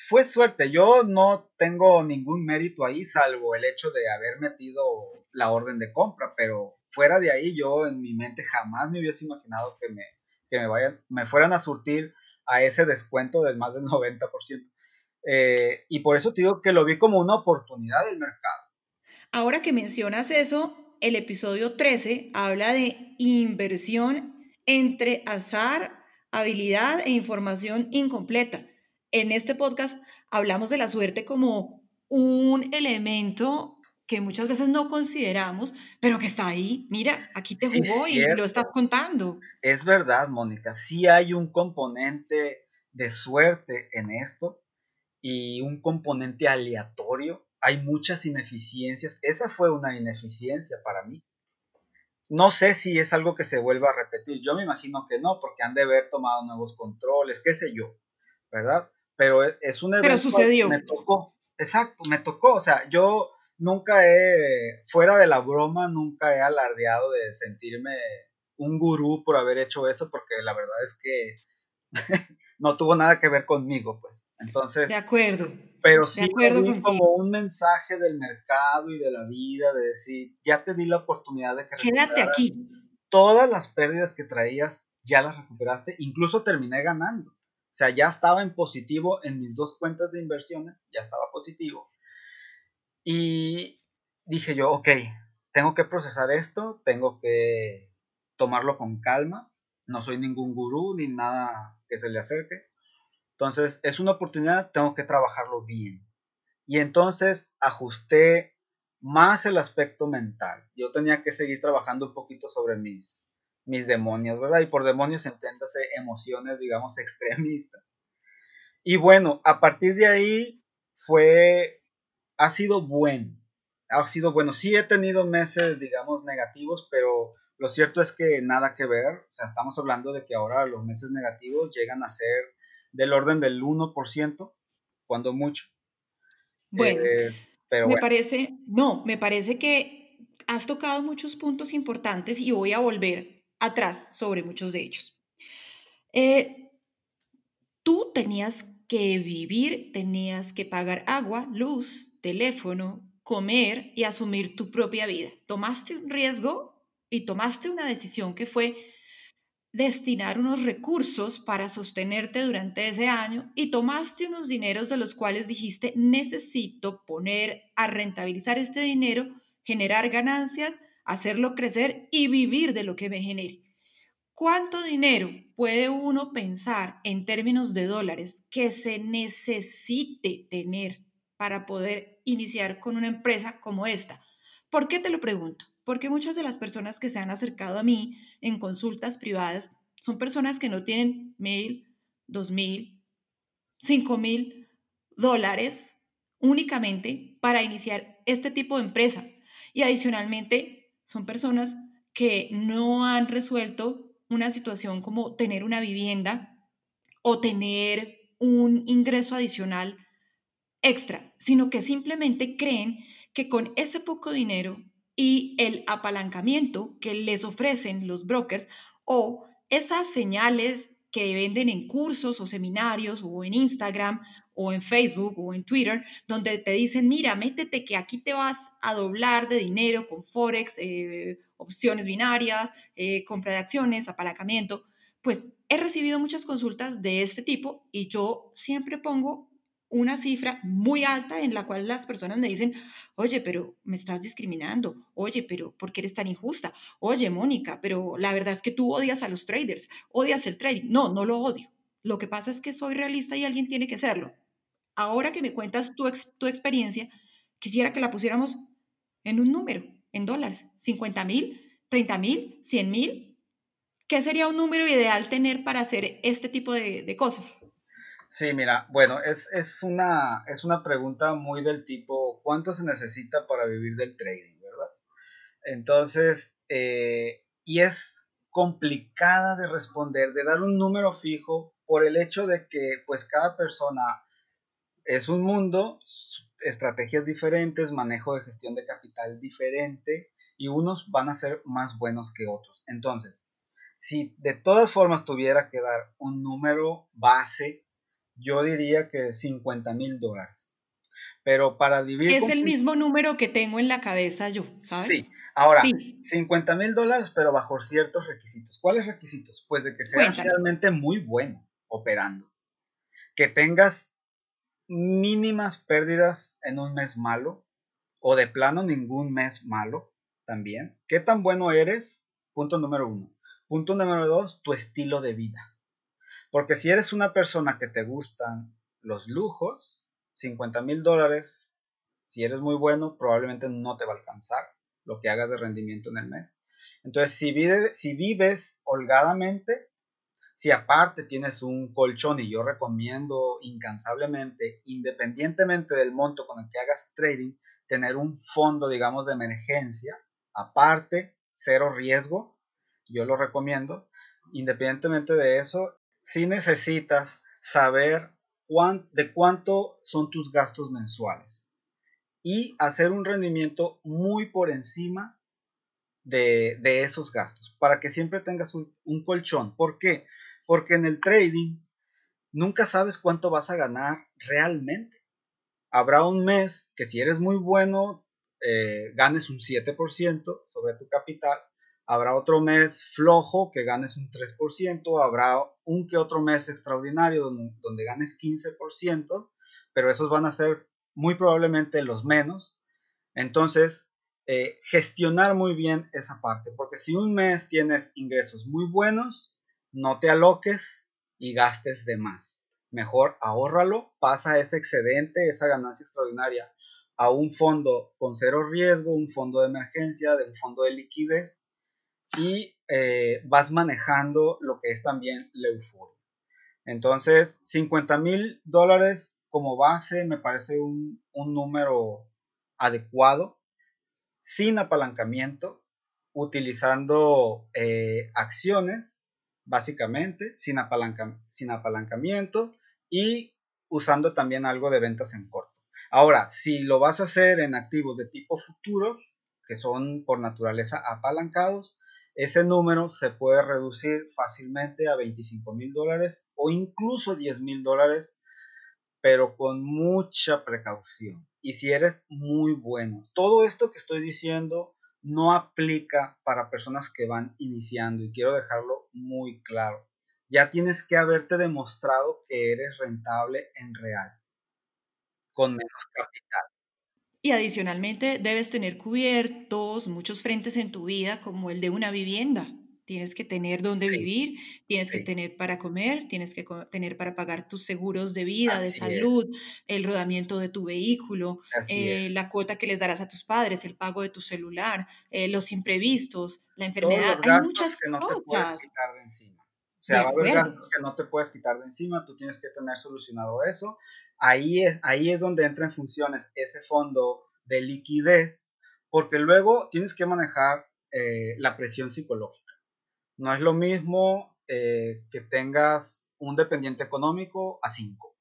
fue suerte. Yo no tengo ningún mérito ahí, salvo el hecho de haber metido la orden de compra, pero fuera de ahí yo en mi mente jamás me hubiese imaginado que me que me, vayan, me fueran a surtir a ese descuento del más del 90%. Eh, y por eso te digo que lo vi como una oportunidad del mercado. Ahora que mencionas eso, el episodio 13 habla de inversión entre azar, habilidad e información incompleta. En este podcast hablamos de la suerte como un elemento que muchas veces no consideramos, pero que está ahí. Mira, aquí te jugó y lo estás contando. Es verdad, Mónica, sí hay un componente de suerte en esto y un componente aleatorio. Hay muchas ineficiencias. Esa fue una ineficiencia para mí. No sé si es algo que se vuelva a repetir. Yo me imagino que no, porque han de haber tomado nuevos controles, qué sé yo, ¿verdad? Pero e, es un evento Pero sucedió. me tocó. Exacto, me tocó. O sea, yo nunca he, fuera de la broma, nunca he alardeado de sentirme un gurú por haber hecho eso, porque la verdad es que no tuvo nada que ver conmigo, pues. Entonces. De acuerdo. Pero sí como un mensaje del mercado y de la vida, de decir, ya te di la oportunidad de que Quédate aquí. Todas las pérdidas que traías, ya las recuperaste, incluso terminé ganando. O sea, ya estaba en positivo en mis dos cuentas de inversiones, ya estaba positivo. Y dije yo, ok, tengo que procesar esto, tengo que tomarlo con calma, no soy ningún gurú ni nada que se le acerque. Entonces, es una oportunidad, tengo que trabajarlo bien. Y entonces ajusté más el aspecto mental. Yo tenía que seguir trabajando un poquito sobre mis, mis demonios, ¿verdad? Y por demonios entiéndase emociones, digamos, extremistas. Y bueno, a partir de ahí fue ha sido bueno. Ha sido bueno. Sí he tenido meses, digamos, negativos, pero lo cierto es que nada que ver. O sea, estamos hablando de que ahora los meses negativos llegan a ser del orden del 1%, cuando mucho. Bueno, eh, Pero me parece, no, me parece que has tocado muchos puntos importantes y voy a volver atrás sobre muchos de ellos. Eh, tú tenías que vivir, tenías que pagar agua, luz, teléfono, comer y asumir tu propia vida. Tomaste un riesgo y tomaste una decisión que fue destinar unos recursos para sostenerte durante ese año y tomaste unos dineros de los cuales dijiste, necesito poner a rentabilizar este dinero, generar ganancias, hacerlo crecer y vivir de lo que me genere. ¿Cuánto dinero puede uno pensar en términos de dólares que se necesite tener para poder iniciar con una empresa como esta? ¿Por qué te lo pregunto? porque muchas de las personas que se han acercado a mí en consultas privadas son personas que no tienen mil, dos mil, cinco mil dólares únicamente para iniciar este tipo de empresa. Y adicionalmente son personas que no han resuelto una situación como tener una vivienda o tener un ingreso adicional extra, sino que simplemente creen que con ese poco dinero y el apalancamiento que les ofrecen los brokers o esas señales que venden en cursos o seminarios o en Instagram o en Facebook o en Twitter, donde te dicen, mira, métete que aquí te vas a doblar de dinero con Forex, eh, opciones binarias, eh, compra de acciones, apalancamiento. Pues he recibido muchas consultas de este tipo y yo siempre pongo una cifra muy alta en la cual las personas me dicen, oye, pero me estás discriminando, oye, pero ¿por qué eres tan injusta? Oye, Mónica, pero la verdad es que tú odias a los traders, odias el trading. No, no lo odio. Lo que pasa es que soy realista y alguien tiene que serlo. Ahora que me cuentas tu, tu experiencia, quisiera que la pusiéramos en un número, en dólares, 50 mil, 30 mil, 100 mil. ¿Qué sería un número ideal tener para hacer este tipo de cosas? Sí, mira, bueno, es, es, una, es una pregunta muy del tipo, ¿cuánto se necesita para vivir del trading, verdad? Entonces, eh, y es complicada de responder, de dar un número fijo por el hecho de que pues cada persona es un mundo, estrategias diferentes, manejo de gestión de capital diferente y unos van a ser más buenos que otros. Entonces, si de todas formas tuviera que dar un número base yo diría que 50 mil dólares. Pero para vivir... Es el mismo número que tengo en la cabeza yo, ¿sabes? Sí. Ahora, 50 mil dólares, pero bajo ciertos requisitos. ¿Cuáles requisitos? Pues de que seas realmente muy bueno operando. Que tengas mínimas pérdidas en un mes malo o de plano ningún mes malo también. ¿Qué tan bueno eres? Punto número uno. Punto número dos, tu estilo de vida. Porque si eres una persona que te gustan los lujos, 50 mil dólares, si eres muy bueno, probablemente no te va a alcanzar lo que hagas de rendimiento en el mes. Entonces, si, si vives holgadamente, si aparte tienes un colchón, y yo recomiendo incansablemente, independientemente del monto con el que hagas trading, tener un fondo, digamos, de emergencia, aparte, cero riesgo, yo lo recomiendo. Independientemente de eso, si necesitas saber de cuánto son tus gastos mensuales y hacer un rendimiento muy por encima de, esos gastos para que siempre tengas un, colchón. ¿Por qué? Porque en el trading nunca sabes cuánto vas a ganar realmente. Habrá un mes que si eres muy bueno, eh, ganes un 7% sobre tu capital Habrá otro mes flojo que ganes un 3%, habrá un que otro mes extraordinario donde, ganes 15%, pero esos van a ser muy probablemente los menos. Entonces, eh, gestionar muy bien esa parte, porque si un mes tienes ingresos muy buenos, no te aloques y gastes de más. Mejor ahórralo, pasa ese excedente, esa ganancia extraordinaria a un fondo con cero riesgo, un fondo de emergencia, de un fondo de liquidez y eh, vas manejando lo que es también la euforia. Entonces, 50 mil dólares como base me parece un, número adecuado, sin apalancamiento, utilizando eh, acciones, básicamente, sin, sin apalancamiento y usando también algo de ventas en corto. Ahora, si lo vas a hacer en activos de tipo futuros, que son por naturaleza apalancados, ese número se puede reducir fácilmente a 25 mil dólares o incluso 10 mil dólares, pero con mucha precaución. Y si eres muy bueno, todo esto que estoy diciendo no aplica para personas que van iniciando y quiero dejarlo muy claro. Ya tienes que haberte demostrado que eres rentable en real, con menos capital. Y adicionalmente debes tener cubiertos muchos frentes en tu vida como el de una vivienda. Tienes que tener dónde vivir, tienes que tener para comer, tienes que tener para pagar tus seguros de vida, de salud, el rodamiento de tu vehículo, eh, la cuota que les darás a tus padres, el pago de tu celular, eh, los imprevistos, la enfermedad. Hay muchas que no te puedes quitar de encima. O sea, va a haber gastos que no te puedes quitar de encima, tú tienes que tener solucionado eso ahí es, ahí es donde entra en funciones ese fondo de liquidez, porque luego tienes que manejar eh, la presión psicológica. No es lo mismo eh, que tengas un dependiente económico a 5.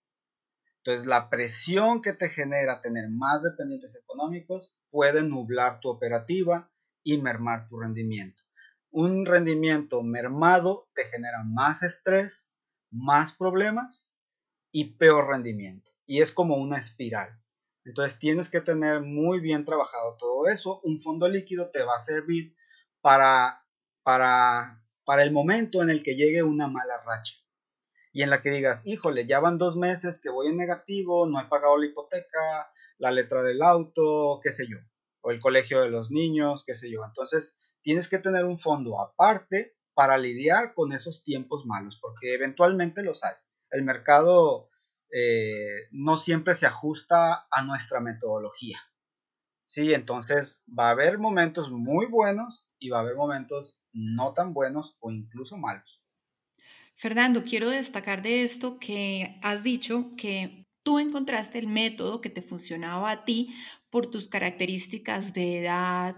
Entonces, la presión que te genera tener más dependientes económicos puede nublar tu operativa y mermar tu rendimiento. Un rendimiento mermado te genera más estrés, más problemas y peor rendimiento. Y es como una espiral. Entonces tienes que tener muy bien trabajado todo eso. Un fondo líquido te va a servir para, para, para el momento en el que llegue una mala racha. Y en la que digas, híjole, ya van dos meses que voy en negativo, no he pagado la hipoteca, la letra del auto, qué sé yo, o el colegio de los niños, qué sé yo. Entonces, tienes que tener un fondo aparte para lidiar con esos tiempos malos, porque eventualmente los hay el mercado eh, no siempre se ajusta a nuestra metodología. Sí, entonces va a haber momentos muy buenos y va a haber momentos no tan buenos o incluso malos. Fernando, quiero destacar de esto que has dicho que tú encontraste el método que te funcionaba a ti por tus características de edad,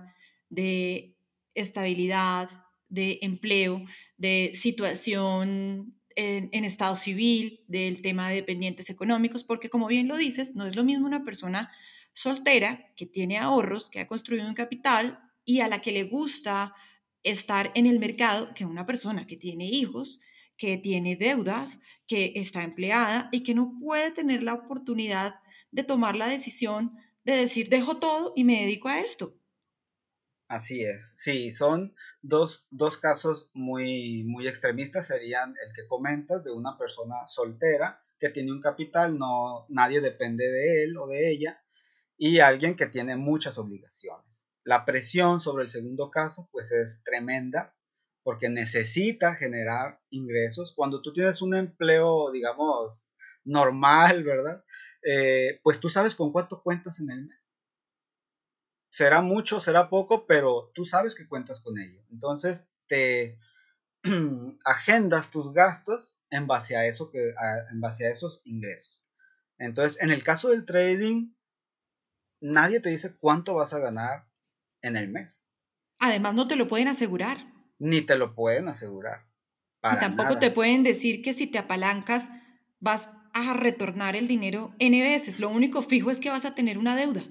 de estabilidad, de empleo, de situación en, estado civil, del tema de dependientes económicos, porque como bien lo dices, no es lo mismo una persona soltera que tiene ahorros, que ha construido un capital y a la que le gusta estar en el mercado que una persona que tiene hijos, que tiene deudas, que está empleada y que no puede tener la oportunidad de tomar la decisión de decir, dejo todo y me dedico a esto. Así es, sí, son dos, casos muy, muy extremistas, serían el que comentas de una persona soltera que tiene un capital, no, nadie depende de él o de ella, y alguien que tiene muchas obligaciones. La presión sobre el segundo caso pues es tremenda porque necesita generar ingresos. Cuando tú tienes un empleo, digamos, normal, ¿verdad? Eh, pues tú sabes con cuánto cuentas en el mes será mucho, será poco, pero tú sabes que cuentas con ello. Entonces te agendas tus gastos en base a eso que en base a esos ingresos. Entonces, en el caso del trading, nadie te dice cuánto vas a ganar en el mes. Además, no te lo pueden asegurar. Ni te lo pueden asegurar. y tampoco te pueden decir que si te apalancas vas a retornar el dinero N veces. Lo único fijo es que vas a tener una deuda.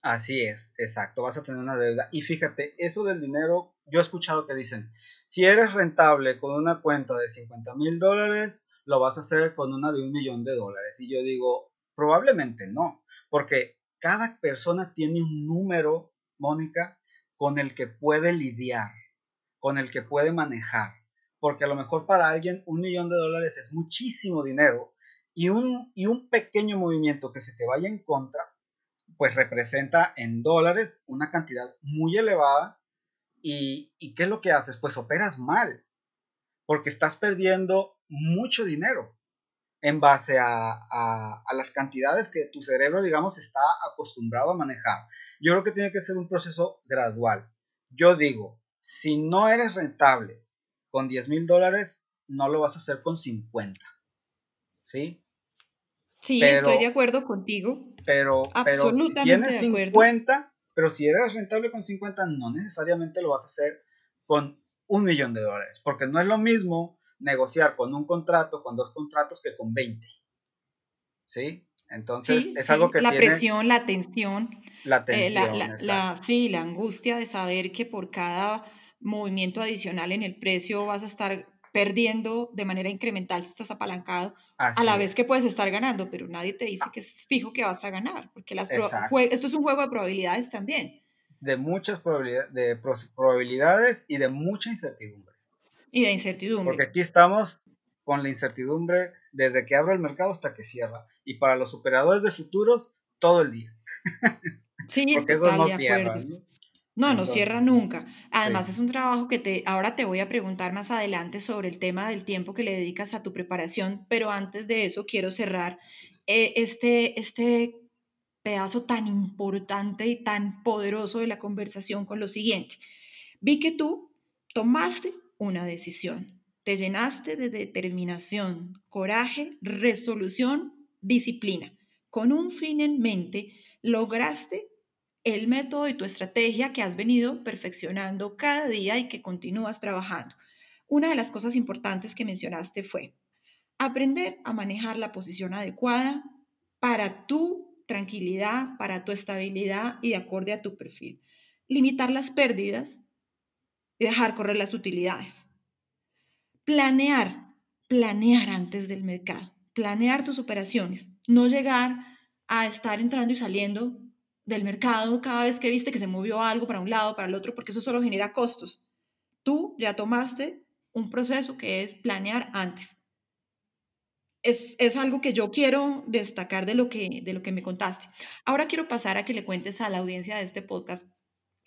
Así es, exacto, vas a tener una deuda. Y fíjate, eso del dinero, yo he escuchado que dicen, si eres rentable con una cuenta de 50 mil dólares, lo vas a hacer con una de un millón de dólares. Y yo digo, probablemente no, porque cada persona tiene un número, Mónica, con el que puede lidiar, con el que puede manejar. Porque a lo mejor para alguien un millón de dólares es muchísimo dinero y un, y un pequeño movimiento que se te vaya en contra pues representa en dólares una cantidad muy elevada. ¿Y, qué es lo que haces? Pues operas mal, porque estás perdiendo mucho dinero en base a, a, las cantidades que tu cerebro, digamos, está acostumbrado a manejar. Yo creo que tiene que ser un proceso gradual. Yo digo, si no eres rentable con 10 mil dólares, no lo vas a hacer con 50. ¿Sí? Sí, estoy de acuerdo contigo. Pero, pero si tienes 50, pero si eres rentable con 50, no necesariamente lo vas a hacer con un millón de dólares, porque no es lo mismo negociar con un contrato, con dos contratos, que con 20. ¿Sí? Entonces, es algo que la tiene... presión, la tensión, la, eh, la, tensión, la, sí, la angustia de saber que por cada movimiento adicional en el precio vas a estar perdiendo de manera incremental si estás apalancado, a la vez que puedes estar ganando, pero nadie te dice que es fijo que vas a ganar, porque las esto es un juego de probabilidades también. De muchas probabilidades, de probabilidades y de mucha incertidumbre. Y de incertidumbre. Porque aquí estamos con la incertidumbre desde que abre el mercado hasta que cierra. Y para los operadores de futuros, todo el día. Sí, porque eso no cierra. ¿no? No, cierra nunca. Además, es un trabajo que te, ahora te voy a preguntar más adelante sobre el tema del tiempo que le dedicas a tu preparación, pero antes de eso quiero cerrar eh, este, este pedazo tan importante y tan poderoso de la conversación con lo siguiente. Vi que tú tomaste una decisión te llenaste de determinación, coraje, resolución, disciplina. Con un fin en mente, lograste el método y tu estrategia que has venido perfeccionando cada día y que continúas trabajando. Una de las cosas importantes que mencionaste fue aprender a manejar la posición adecuada para tu tranquilidad, para tu estabilidad y de acorde a tu perfil. Limitar las pérdidas y dejar correr las utilidades. Planear, planear antes del mercado, planear tus operaciones, no llegar a estar entrando y saliendo del mercado cada vez que viste que se movió algo para un lado, para el otro, porque eso solo genera costos. Tú ya tomaste un proceso que es planear antes. Es, es, algo que yo quiero destacar de lo, que, de lo que me contaste. Ahora quiero pasar a que le cuentes a la audiencia de este podcast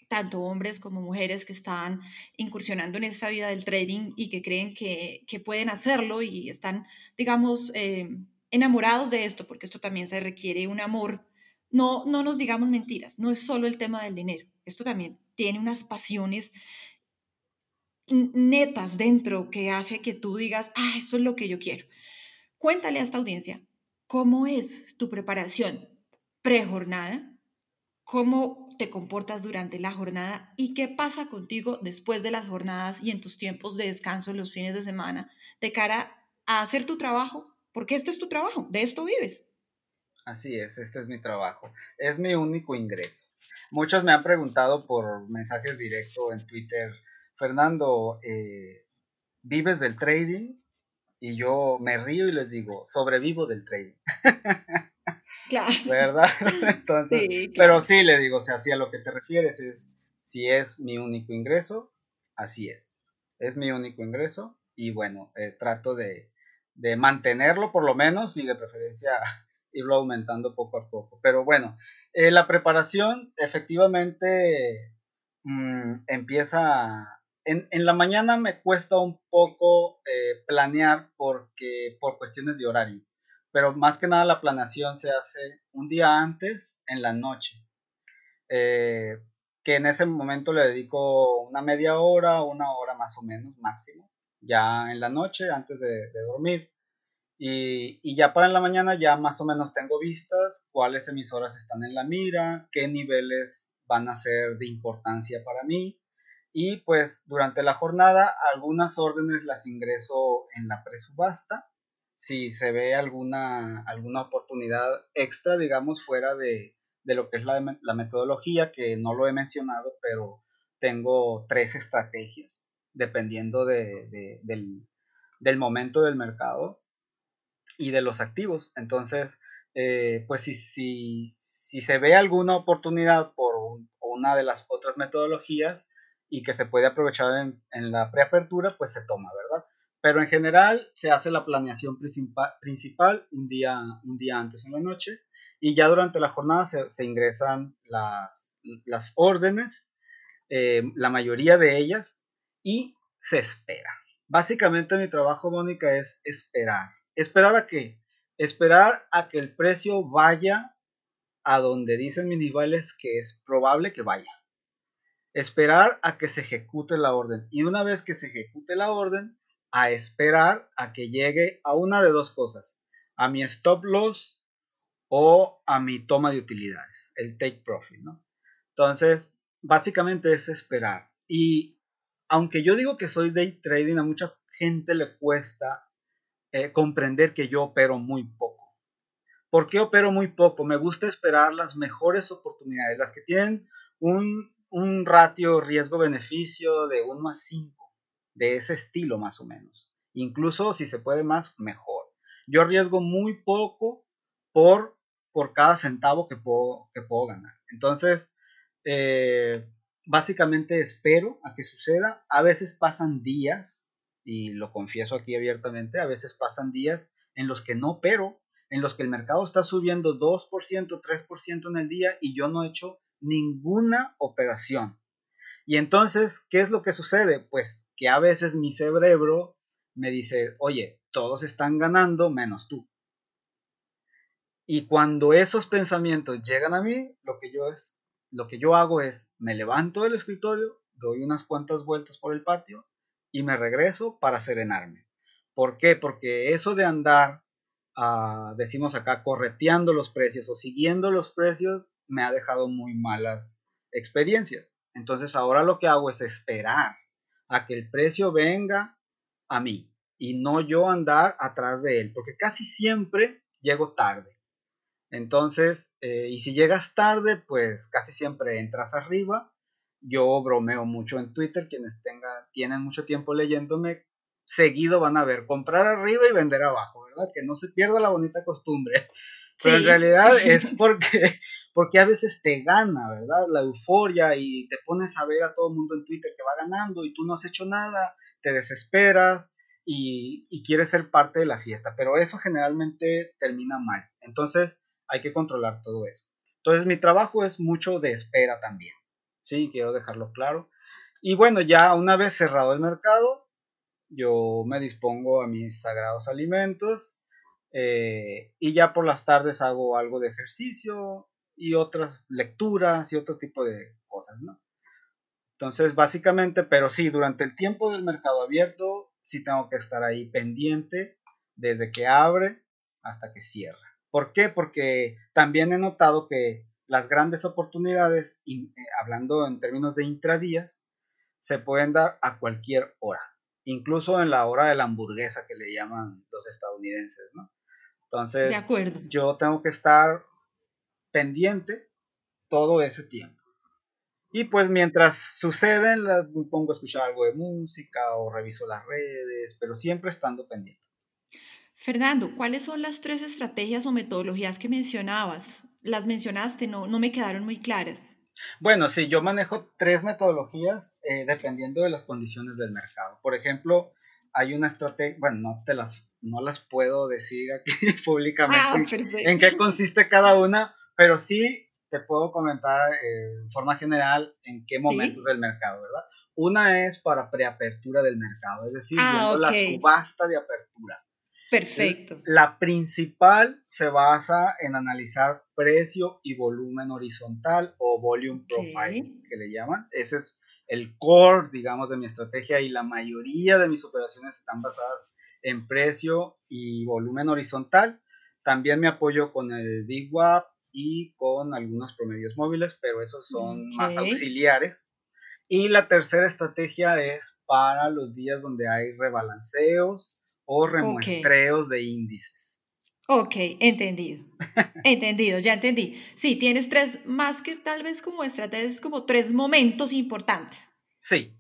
tanto hombres como mujeres que están incursionando en esa vida del trading y que creen que, pueden hacerlo y están, digamos, eh, enamorados de esto, porque esto también se requiere un amor. No, no nos digamos mentiras, no es solo el tema del dinero, esto también tiene unas pasiones netas dentro que hace que tú digas, ah, eso es lo que yo quiero. Cuéntale a esta audiencia, ¿cómo es tu preparación prejornada? ¿Cómo te comportas durante la jornada y qué pasa contigo después de las jornadas y en tus tiempos de descanso en los fines de semana de cara a hacer tu trabajo, porque este es tu trabajo, de esto vives. Así es, este es mi trabajo, es mi único ingreso. Muchos me han preguntado por mensajes directos en Twitter, Fernando, eh, ¿vives del trading? Y yo me río y les digo, sobrevivo del trading. ¿Verdad? Entonces, pero sí le digo, o sea, si a lo que te refieres es si es mi único ingreso, así es. Es mi único ingreso y bueno, eh, trato de, mantenerlo por lo menos y de preferencia irlo aumentando poco a poco. Pero bueno, eh, la preparación efectivamente mm, empieza... En, la mañana me cuesta un poco eh, planear porque por cuestiones de horario pero más que nada la planeación se hace un día antes, en la noche. Eh, que en ese momento le dedico una media hora, una hora más o menos máximo, ya en la noche antes de, dormir. Y, ya para en la mañana ya más o menos tengo vistas cuáles emisoras están en la mira, qué niveles van a ser de importancia para mí. Y pues durante la jornada algunas órdenes las ingreso en la presubasta si se ve alguna, alguna oportunidad extra, digamos, fuera de, lo que es la, metodología, que no lo he mencionado, pero tengo tres estrategias, dependiendo de, del, momento del mercado y de los activos. Entonces, eh, pues si, si, si, se ve alguna oportunidad por una de las otras metodologías y que se puede aprovechar en, en la preapertura, pues se toma, ¿verdad? Pero en general se hace la planeación principal un día, un día antes en la noche y ya durante la jornada se, ingresan las, las órdenes, eh, la mayoría de ellas, y se espera. Básicamente mi trabajo, Mónica, es esperar. ¿Esperar a qué? Esperar a que el precio vaya a donde dicen mis niveles que es probable que vaya. Esperar a que se ejecute la orden. Y una vez que se ejecute la orden, a esperar a que llegue a una de dos cosas, a mi stop loss o a mi toma de utilidades, el take profit, ¿no? Entonces, básicamente es esperar. Y aunque yo digo que soy day trading, a mucha gente le cuesta eh, comprender que yo opero muy poco. ¿Por qué opero muy poco? Me gusta esperar las mejores oportunidades, las que tienen un, un ratio riesgo-beneficio de 1 a 5, de ese estilo más o menos. Incluso si se puede más, mejor. Yo arriesgo muy poco por, por cada centavo que puedo, que puedo ganar. Entonces, eh, básicamente espero a que suceda. A veces pasan días, y lo confieso aquí abiertamente, a veces pasan días en los que no opero, en los que el mercado está subiendo 2%, 3% en el día y yo no he hecho ninguna operación. Y entonces, ¿qué es lo que sucede? Pues que a veces mi cerebro me dice, oye, todos están ganando menos tú. Y cuando esos pensamientos llegan a mí, lo que yo es lo que yo hago es me levanto del escritorio, doy unas cuantas vueltas por el patio y me regreso para serenarme. ¿Por qué? Porque eso de andar, ah, decimos acá, correteando los precios o siguiendo los precios, me ha dejado muy malas experiencias. Entonces ahora lo que hago es esperar a que el precio venga a mí y no yo andar atrás de él, porque casi siempre llego tarde. Entonces, eh, y si llegas tarde, pues casi siempre entras arriba. Yo bromeo mucho en Twitter, quienes tengan, tienen mucho tiempo leyéndome, seguido van a ver comprar arriba y vender abajo, ¿verdad? Que no se pierda la bonita costumbre. Pero en realidad es porque, porque a veces te gana, ¿verdad? La euforia y te pones a ver a todo el mundo en Twitter que va ganando y tú no has hecho nada, te desesperas y, y quieres ser parte de la fiesta. Pero eso generalmente termina mal. Entonces, hay que controlar todo eso. Entonces mi trabajo es mucho de espera también. Sí, quiero dejarlo claro. Y bueno, ya una vez cerrado el mercado, yo me dispongo a mis sagrados alimentos eh, y ya por las tardes hago algo de ejercicio y otras lecturas y otro tipo de cosas, ¿no? Entonces, básicamente, pero sí, durante el tiempo del mercado abierto, sí tengo que estar ahí pendiente desde que abre hasta que cierra. ¿Por qué? Porque también he notado que las grandes oportunidades, eh, hablando en términos de intradías, se pueden dar a cualquier hora, incluso en la hora de la hamburguesa que le llaman los estadounidenses, ¿no? Entonces, de acuerdo. yo tengo que estar pendiente todo ese tiempo. Y pues mientras suceden, me pongo a escuchar algo de música o reviso las redes, pero siempre estando pendiente. Fernando, ¿cuáles son las tres estrategias o metodologías que mencionabas? Las mencionaste, no, no me quedaron muy claras. Bueno, sí, yo manejo tres metodologías eh, dependiendo de las condiciones del mercado. Por ejemplo, hay una estrategia, bueno, no te las, no las puedo decir aquí públicamente ah, en, qué consiste cada una, pero sí te puedo comentar eh, en forma general en qué momentos del mercado, ¿verdad? Una es para preapertura del mercado, es decir, ah, viendo la subasta de apertura. Perfecto. La principal se basa en analizar precio y volumen horizontal o volume profile, que le llaman. Ese es el core, digamos, de mi estrategia y la mayoría de mis operaciones están basadas en precio y volumen horizontal. También me apoyo con el Big WAP y con algunos promedios móviles, pero esos son más auxiliares. Y la tercera estrategia es para los días donde hay rebalanceos o remuestreos de índices. Ok, entendido. entendido, ya entendí. Sí, tienes tres, más que tal vez como estrategias, como tres momentos importantes. Sí,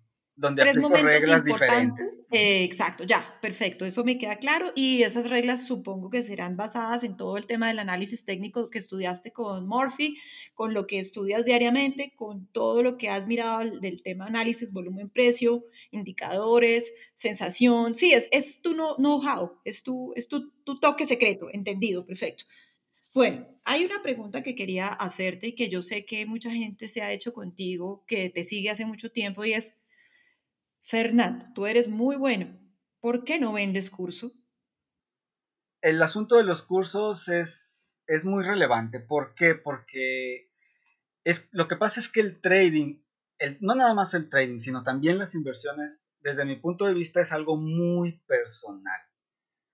donde tres aplico reglas diferentes. exacto, ya, perfecto, eso me queda claro y esas reglas supongo que serán basadas en todo el tema del análisis técnico que estudiaste con Morphy, con lo que estudias diariamente, con todo lo que has mirado del tema análisis, volumen, precio, indicadores, sensación, sí, es, es tu know-how, es, tu, es tu, tu toque secreto, entendido, perfecto. Bueno, hay una pregunta que quería hacerte y que yo sé que mucha gente se ha hecho contigo, que te sigue hace mucho tiempo y es, Fernando, tú eres muy bueno. ¿Por qué no vendes curso? El asunto de los cursos es, es muy relevante. ¿Por qué? Porque es, lo que pasa es que el trading, el, no nada más el trading, sino también las inversiones, desde mi punto de vista, es algo muy personal.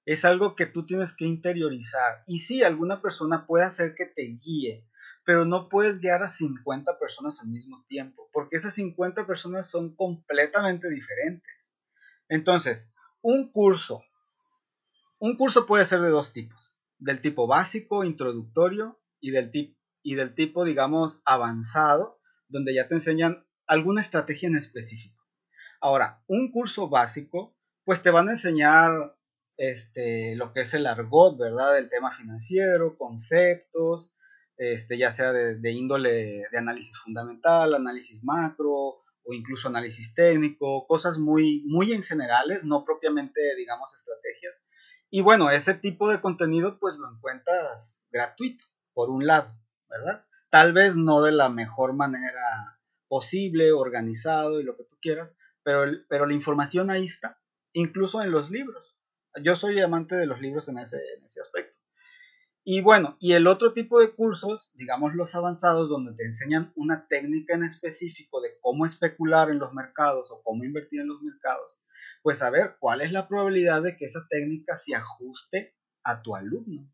Es algo que tú tienes que interiorizar. Y sí, alguna persona puede hacer que te guíe, pero no puedes guiar a 50 personas al mismo tiempo, porque esas 50 personas son completamente diferentes. Entonces, un curso, un curso puede ser de dos tipos. del tipo básico, introductorio y del, y del tipo, digamos, avanzado, donde ya te enseñan alguna estrategia en específico. Ahora, un curso básico, pues te van a enseñar este, lo que es el argot, ¿verdad? Del tema financiero, conceptos, este, ya sea de, índole de análisis fundamental, análisis macro o incluso análisis técnico, cosas muy, muy en generales, no propiamente, digamos, estrategias. Y bueno, ese tipo de contenido pues lo encuentras gratuito, por un lado, ¿verdad? Tal vez no de la mejor manera posible, organizado y lo que tú quieras, pero, pero la información ahí está, incluso en los libros. Yo soy amante de los libros en ese, en ese aspecto. Y bueno, y el otro tipo de cursos, digamos los avanzados, donde te enseñan una técnica en específico de cómo especular en los mercados o cómo invertir en los mercados, pues a ver cuál es la probabilidad de que esa técnica se ajuste a tu alumno,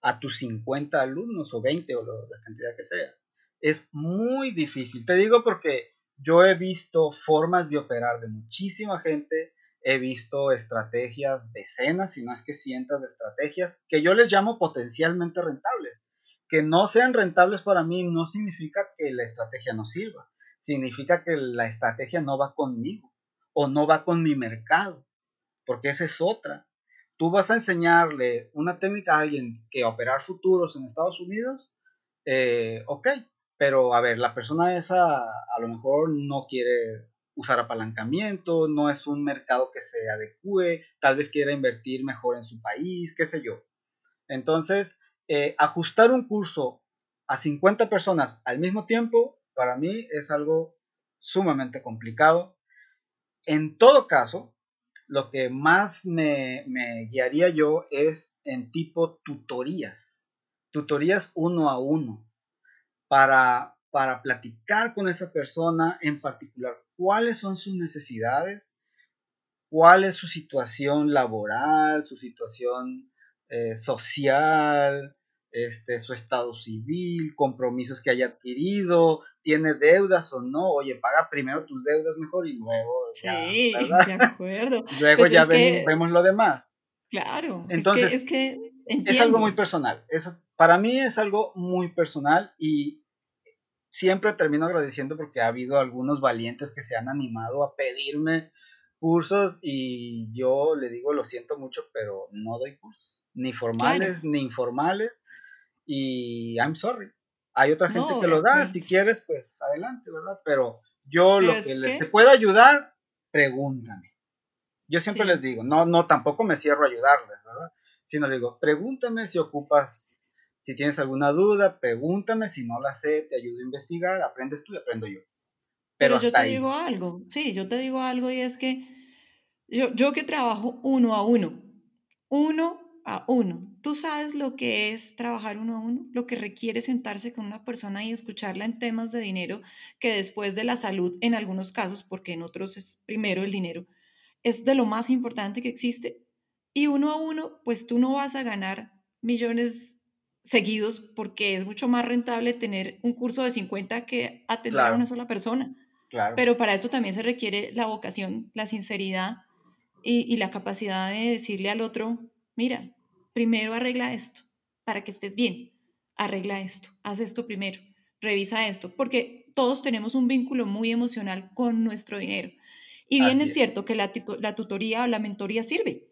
a tus 50 alumnos o 20 o la cantidad que sea. Es muy difícil. Te digo porque yo he visto formas de operar de muchísima gente he visto estrategias, decenas, si no es que cientos de estrategias, que yo les llamo potencialmente rentables. Que no sean rentables para mí no significa que la estrategia no sirva, significa que la estrategia no va conmigo o no va con mi mercado, porque esa es otra. Tú vas a enseñarle una técnica a alguien que operar futuros en Estados Unidos, eh, ok, pero a ver, la persona esa a lo mejor no quiere usar apalancamiento, no es un mercado que se adecue, tal vez quiera invertir mejor en su país, qué sé yo. Entonces, eh, ajustar un curso a 50 personas al mismo tiempo, para mí es algo sumamente complicado. En todo caso, lo que más me, me guiaría yo es en tipo tutorías, tutorías uno a uno, para, para platicar con esa persona en particular cuáles son sus necesidades, cuál es su situación laboral, su situación eh, social, este, su estado civil, compromisos que haya adquirido, tiene deudas o no, oye, paga primero tus deudas mejor y luego ya, sí, de acuerdo. luego pues ya vemos lo demás. Claro, entonces es que, es, algo muy personal. Es, para mí es algo muy personal y siempre termino agradeciendo porque ha habido algunos valientes que se han animado a pedirme cursos y yo le digo lo siento mucho, pero no doy cursos, ni formales ni informales y I'm sorry. Hay otra gente que lo da, si quieres, pues adelante, ¿verdad? Pero yo lo que, les puedo ayudar, pregúntame. Yo siempre les digo, no, no, tampoco me cierro a ayudarles, ¿verdad? Sino le digo, pregúntame si ocupas si tienes alguna duda, pregúntame, si no la sé, te ayudo a investigar, aprendes tú y aprendo yo. Pero, yo te digo algo, sí, yo te digo algo y es que yo, yo que trabajo uno a uno, uno a uno, tú sabes lo que es trabajar uno a uno, lo que requiere sentarse con una persona y escucharla en temas de dinero, que después de la salud en algunos casos, porque en otros es primero el dinero, es de lo más importante que existe. Y uno a uno, pues tú no vas a ganar millones seguidos porque es mucho más rentable tener un curso de 50 que atender a una sola persona. Pero para eso también se requiere la vocación, la sinceridad y, la capacidad de decirle al otro, mira, primero arregla esto para que estés bien, arregla esto, haz esto primero, revisa esto, porque todos tenemos un vínculo muy emocional con nuestro dinero. Y bien es, cierto que la, la tutoría o la mentoría sirve,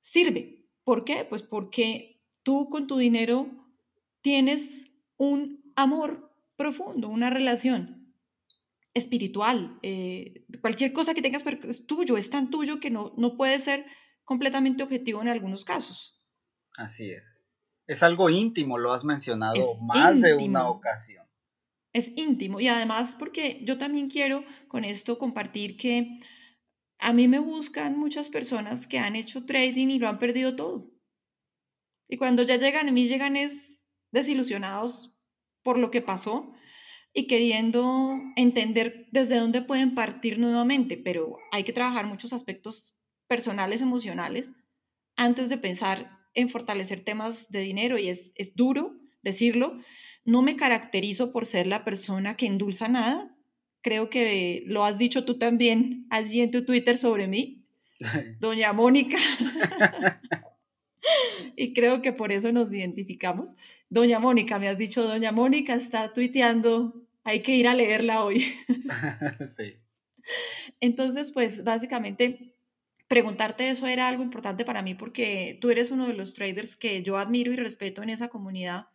sirve. ¿Por qué? Pues porque tú con tu dinero tienes un amor profundo, una relación espiritual, eh, cualquier cosa que tengas es tuyo, es tan tuyo que no, no puede ser completamente objetivo en algunos casos. Así es. Es algo íntimo, lo has mencionado más de una ocasión. Es íntimo y además porque yo también quiero con esto compartir que a mí me buscan muchas personas que han hecho trading y lo han perdido todo. Y cuando ya llegan, a mí llegan es desilusionados por lo que pasó y queriendo entender desde dónde pueden partir nuevamente, pero hay que trabajar muchos aspectos personales, emocionales, antes de pensar en fortalecer temas de dinero y es, es duro decirlo. No me caracterizo por ser la persona que endulza nada. Creo que lo has dicho tú también allí en tu Twitter sobre mí, doña Mónica. y creo que por eso nos identificamos. Doña Mónica, me has dicho, doña Mónica está tuiteando, hay que ir a leerla hoy. sí. Entonces, pues básicamente preguntarte eso era algo importante para mí porque tú eres uno de los traders que yo admiro y respeto en esa comunidad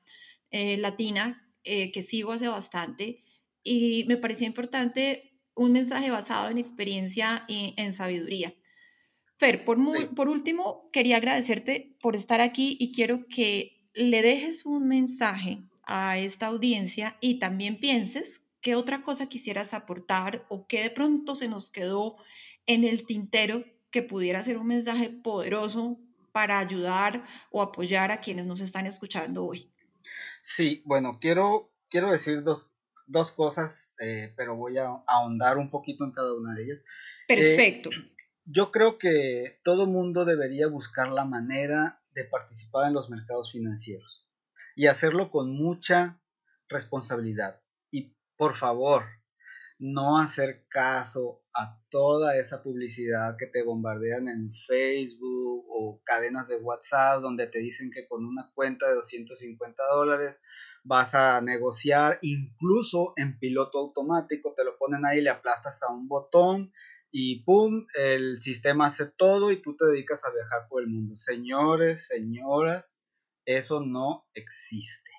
eh, latina eh, que sigo hace bastante y me parecía importante un mensaje basado en experiencia y en sabiduría. Fer, por, por último, quería agradecerte por estar aquí y quiero que le dejes un mensaje a esta audiencia y también pienses qué otra cosa quisieras aportar o qué de pronto se nos quedó en el tintero que pudiera ser un mensaje poderoso para ayudar o apoyar a quienes nos están escuchando hoy. Sí, bueno, quiero, quiero decir dos, dos cosas, eh, pero voy a ahondar un poquito en cada una de ellas. Eh, Perfecto. yo creo que todo mundo debería buscar la manera de participar en los mercados financieros y hacerlo con mucha responsabilidad. Y por favor, no hacer caso a toda esa publicidad que te bombardean en Facebook o cadenas de WhatsApp donde te dicen que con una cuenta de 250 dólares vas a negociar, incluso en piloto automático, te lo ponen ahí, le aplastas hasta un botón y ¡pum! El sistema hace todo y tú te dedicas a viajar por el mundo. Señores, señoras, eso no existe.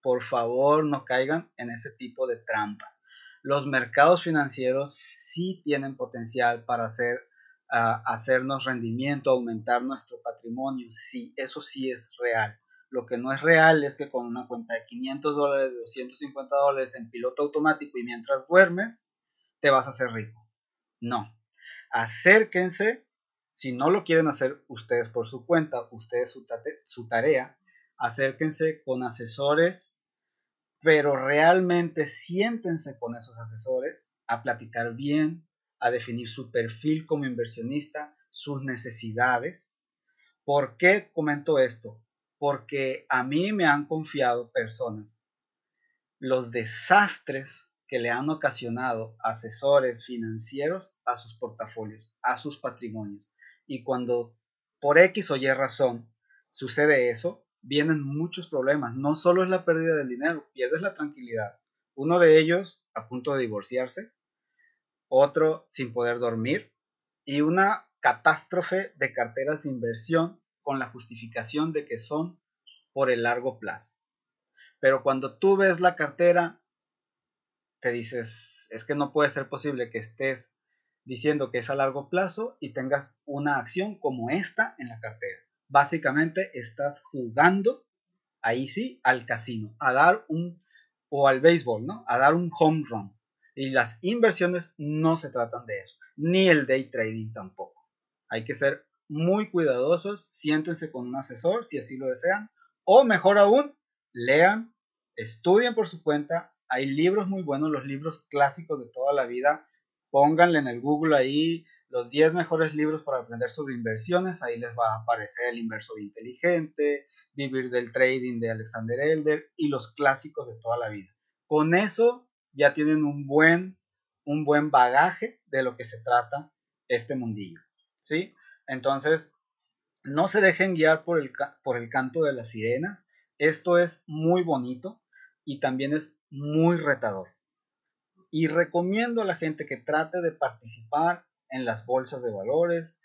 Por favor, no caigan en ese tipo de trampas los mercados financieros sí tienen potencial para hacer, ah, hacernos rendimiento, aumentar nuestro patrimonio. Sí, eso sí es real. Lo que no es real es que con una cuenta de 500 dólares, de 250 dólares en piloto automático y mientras duermes, te vas a hacer rico. No. Acérquense, si no lo quieren hacer ustedes por su cuenta, ustedes su, tarea, acérquense con asesores pero realmente siéntense con esos asesores a platicar bien, a definir su perfil como inversionista, sus necesidades. ¿Por qué comento esto? Porque a mí me han confiado personas los desastres que le han ocasionado asesores financieros a sus portafolios, a sus patrimonios. Y cuando por X o Y razón sucede eso, vienen muchos problemas. No solo es la pérdida del dinero, pierdes la tranquilidad. Uno de ellos a punto de divorciarse, otro sin poder dormir y una catástrofe de carteras de inversión con la justificación de que son por el largo plazo. Pero cuando tú ves la cartera, te dices, es que no puede ser posible que estés diciendo que es a largo plazo y tengas una acción como esta en la cartera básicamente estás jugando, ahí sí, al casino, a dar un, o al béisbol, ¿no? A dar un home run. Y las inversiones no se tratan de eso, ni el day trading tampoco. Hay que ser muy cuidadosos, siéntense con un asesor si así lo desean, o mejor aún, lean, estudien por su cuenta. Hay libros muy buenos, los libros clásicos de toda la vida. Pónganle en el Google ahí los 10 mejores libros para aprender sobre inversiones. Ahí les va a aparecer El inversor inteligente, Vivir del trading de Alexander Elder y los clásicos de toda la vida. Con eso ya tienen un buen, un buen bagaje de lo que se trata este mundillo. ¿sí? Entonces, no se dejen guiar por el, por el canto de las sirenas. Esto es muy bonito y también es muy retador. Y recomiendo a la gente que trate de participar en las bolsas de valores.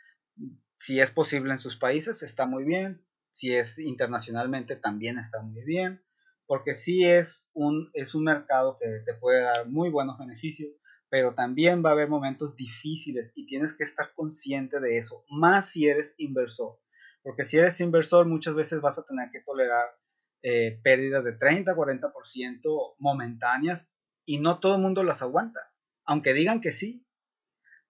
Si es posible en sus países, está muy bien. Si es internacionalmente, también está muy bien. Porque sí es un, es un mercado que te puede dar muy buenos beneficios, pero también va a haber momentos difíciles y tienes que estar consciente de eso, más si eres inversor. Porque si eres inversor, muchas veces vas a tener que tolerar eh, pérdidas de 30, 40% momentáneas y no todo el mundo las aguanta. Aunque digan que sí,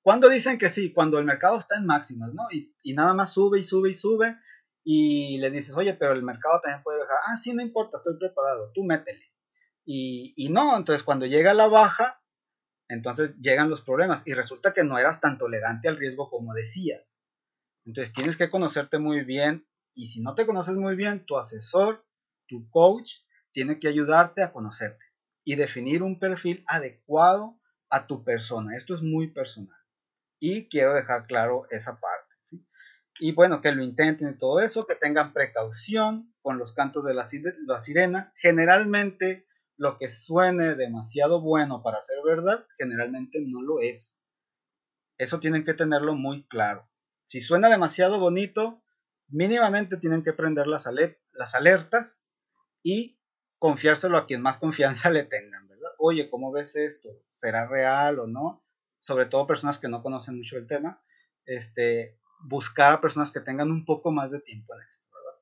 ¿Cuándo dicen que sí? Cuando el mercado está en máximas, ¿no? Y, nada más sube y sube y sube y le dices, oye, pero el mercado también puede bajar. Ah, sí, no importa, estoy preparado, tú métele. Y, y no, entonces cuando llega la baja, entonces llegan los problemas y resulta que no eras tan tolerante al riesgo como decías. Entonces tienes que conocerte muy bien y si no te conoces muy bien, tu asesor, tu coach, tiene que ayudarte a conocerte y definir un perfil adecuado a tu persona. Esto es muy personal. Y quiero dejar claro esa parte. y bueno, que lo intenten y todo eso, que tengan precaución con los cantos de la, sirena. Generalmente lo que suene demasiado bueno para ser verdad, generalmente no lo es. Eso tienen que tenerlo muy claro. Si suena demasiado bonito, mínimamente tienen que prender las alertas y confiárselo a quien más confianza le tengan, ¿verdad? Oye, ¿cómo ves esto? ¿Será real o no? Sobre todo personas que no conocen mucho el tema. Este, buscar a personas que tengan un poco más de tiempo en esto, ¿verdad?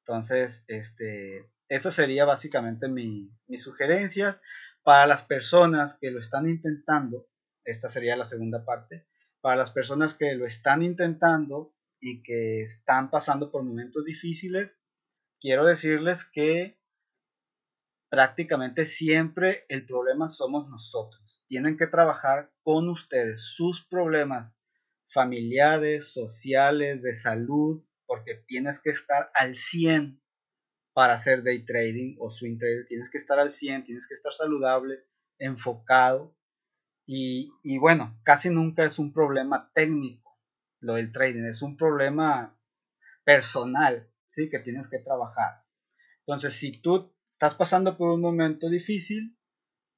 Entonces, este, eso sería básicamente mi, mis sugerencias para las personas que lo están intentando. Esta sería la segunda parte. Para las personas que lo están intentando y que están pasando por momentos difíciles, quiero decirles que prácticamente siempre el problema somos nosotros. Tienen que trabajar con ustedes sus problemas familiares, sociales, de salud, porque tienes que estar al 100 para hacer day trading o swing trading. Tienes que estar al 100, tienes que estar saludable, enfocado. Y, y bueno, casi nunca es un problema técnico lo del trading, es un problema personal, ¿sí? Que tienes que trabajar. Entonces, si tú estás pasando por un momento difícil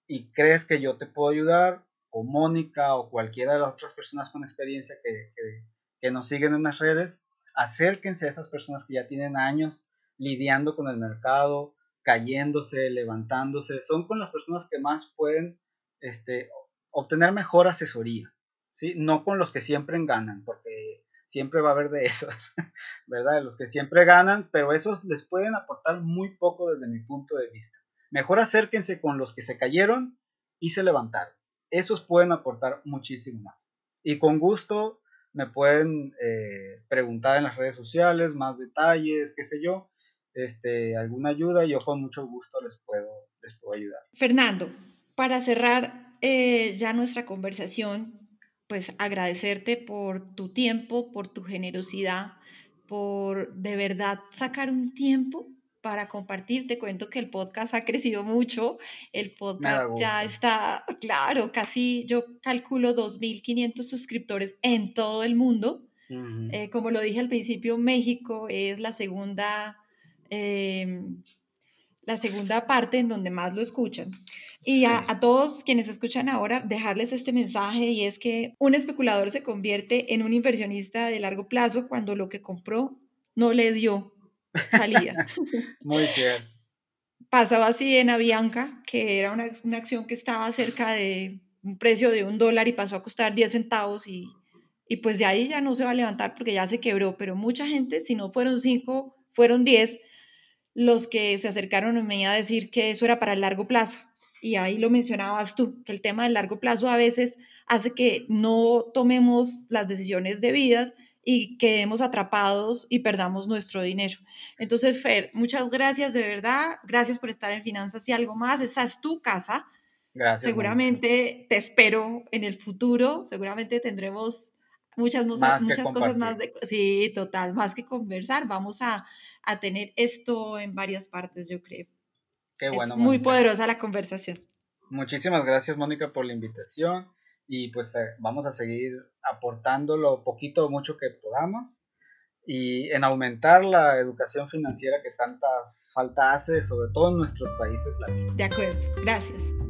y crees que yo te puedo ayudar, o Mónica o cualquiera de las otras personas con experiencia que, que, nos siguen en las redes, acérquense a esas personas que ya tienen años lidiando con el mercado, cayéndose, levantándose, son con las personas que más pueden este, obtener mejor asesoría, ¿sí? No con los que siempre ganan, porque siempre va a haber de esos, ¿verdad? Los que siempre ganan, pero esos les pueden aportar muy poco desde mi punto de vista. Mejor acérquense con los que se cayeron y se levantaron esos pueden aportar muchísimo más. Y con gusto me pueden eh, preguntar en las redes sociales más detalles, qué sé yo, este, alguna ayuda, y yo con mucho gusto les puedo, les puedo ayudar. Fernando, para cerrar eh, ya nuestra conversación, pues agradecerte por tu tiempo, por tu generosidad, por de verdad sacar un tiempo para compartir. Te cuento que el podcast ha crecido mucho. El podcast ya está, claro, casi yo calculo 2.500 suscriptores en todo el mundo. Eh, como lo dije al principio, México es la segunda, em, la segunda parte en donde más lo escuchan. Y a, a, todos quienes escuchan ahora, dejarles este mensaje y es que un especulador se convierte en un inversionista de largo plazo cuando lo que compró no le dio salida. Muy bien. Pasaba así en Avianca, que era una, una, acción que estaba cerca de un precio de un dólar y pasó a costar 10 centavos y, y pues de ahí ya no se va a levantar porque ya se quebró, pero mucha gente, si no fueron 5, fueron 10 los que se acercaron a mí a decir que eso era para el largo plazo. Y ahí lo mencionabas tú, que el tema del largo plazo a veces hace que no tomemos las decisiones debidas y quedemos atrapados y perdamos nuestro dinero. Entonces, Fer, muchas gracias de verdad. Gracias por estar en Finanzas y algo más. Esa es tu casa. Gracias. Seguramente te espero en el futuro. Seguramente tendremos muchas, muchas cosas más de... Sí, total, más que conversar. Vamos a, a tener esto en varias partes, yo creo. Qué bueno. Es muy poderosa la conversación. Muchísimas gracias, Mónica, por la invitación y pues eh, vamos a seguir aportando lo poquito o mucho que podamos y en aumentar la educación financiera que tantas falta hace, sobre todo en nuestros países latinos. De acuerdo, gracias.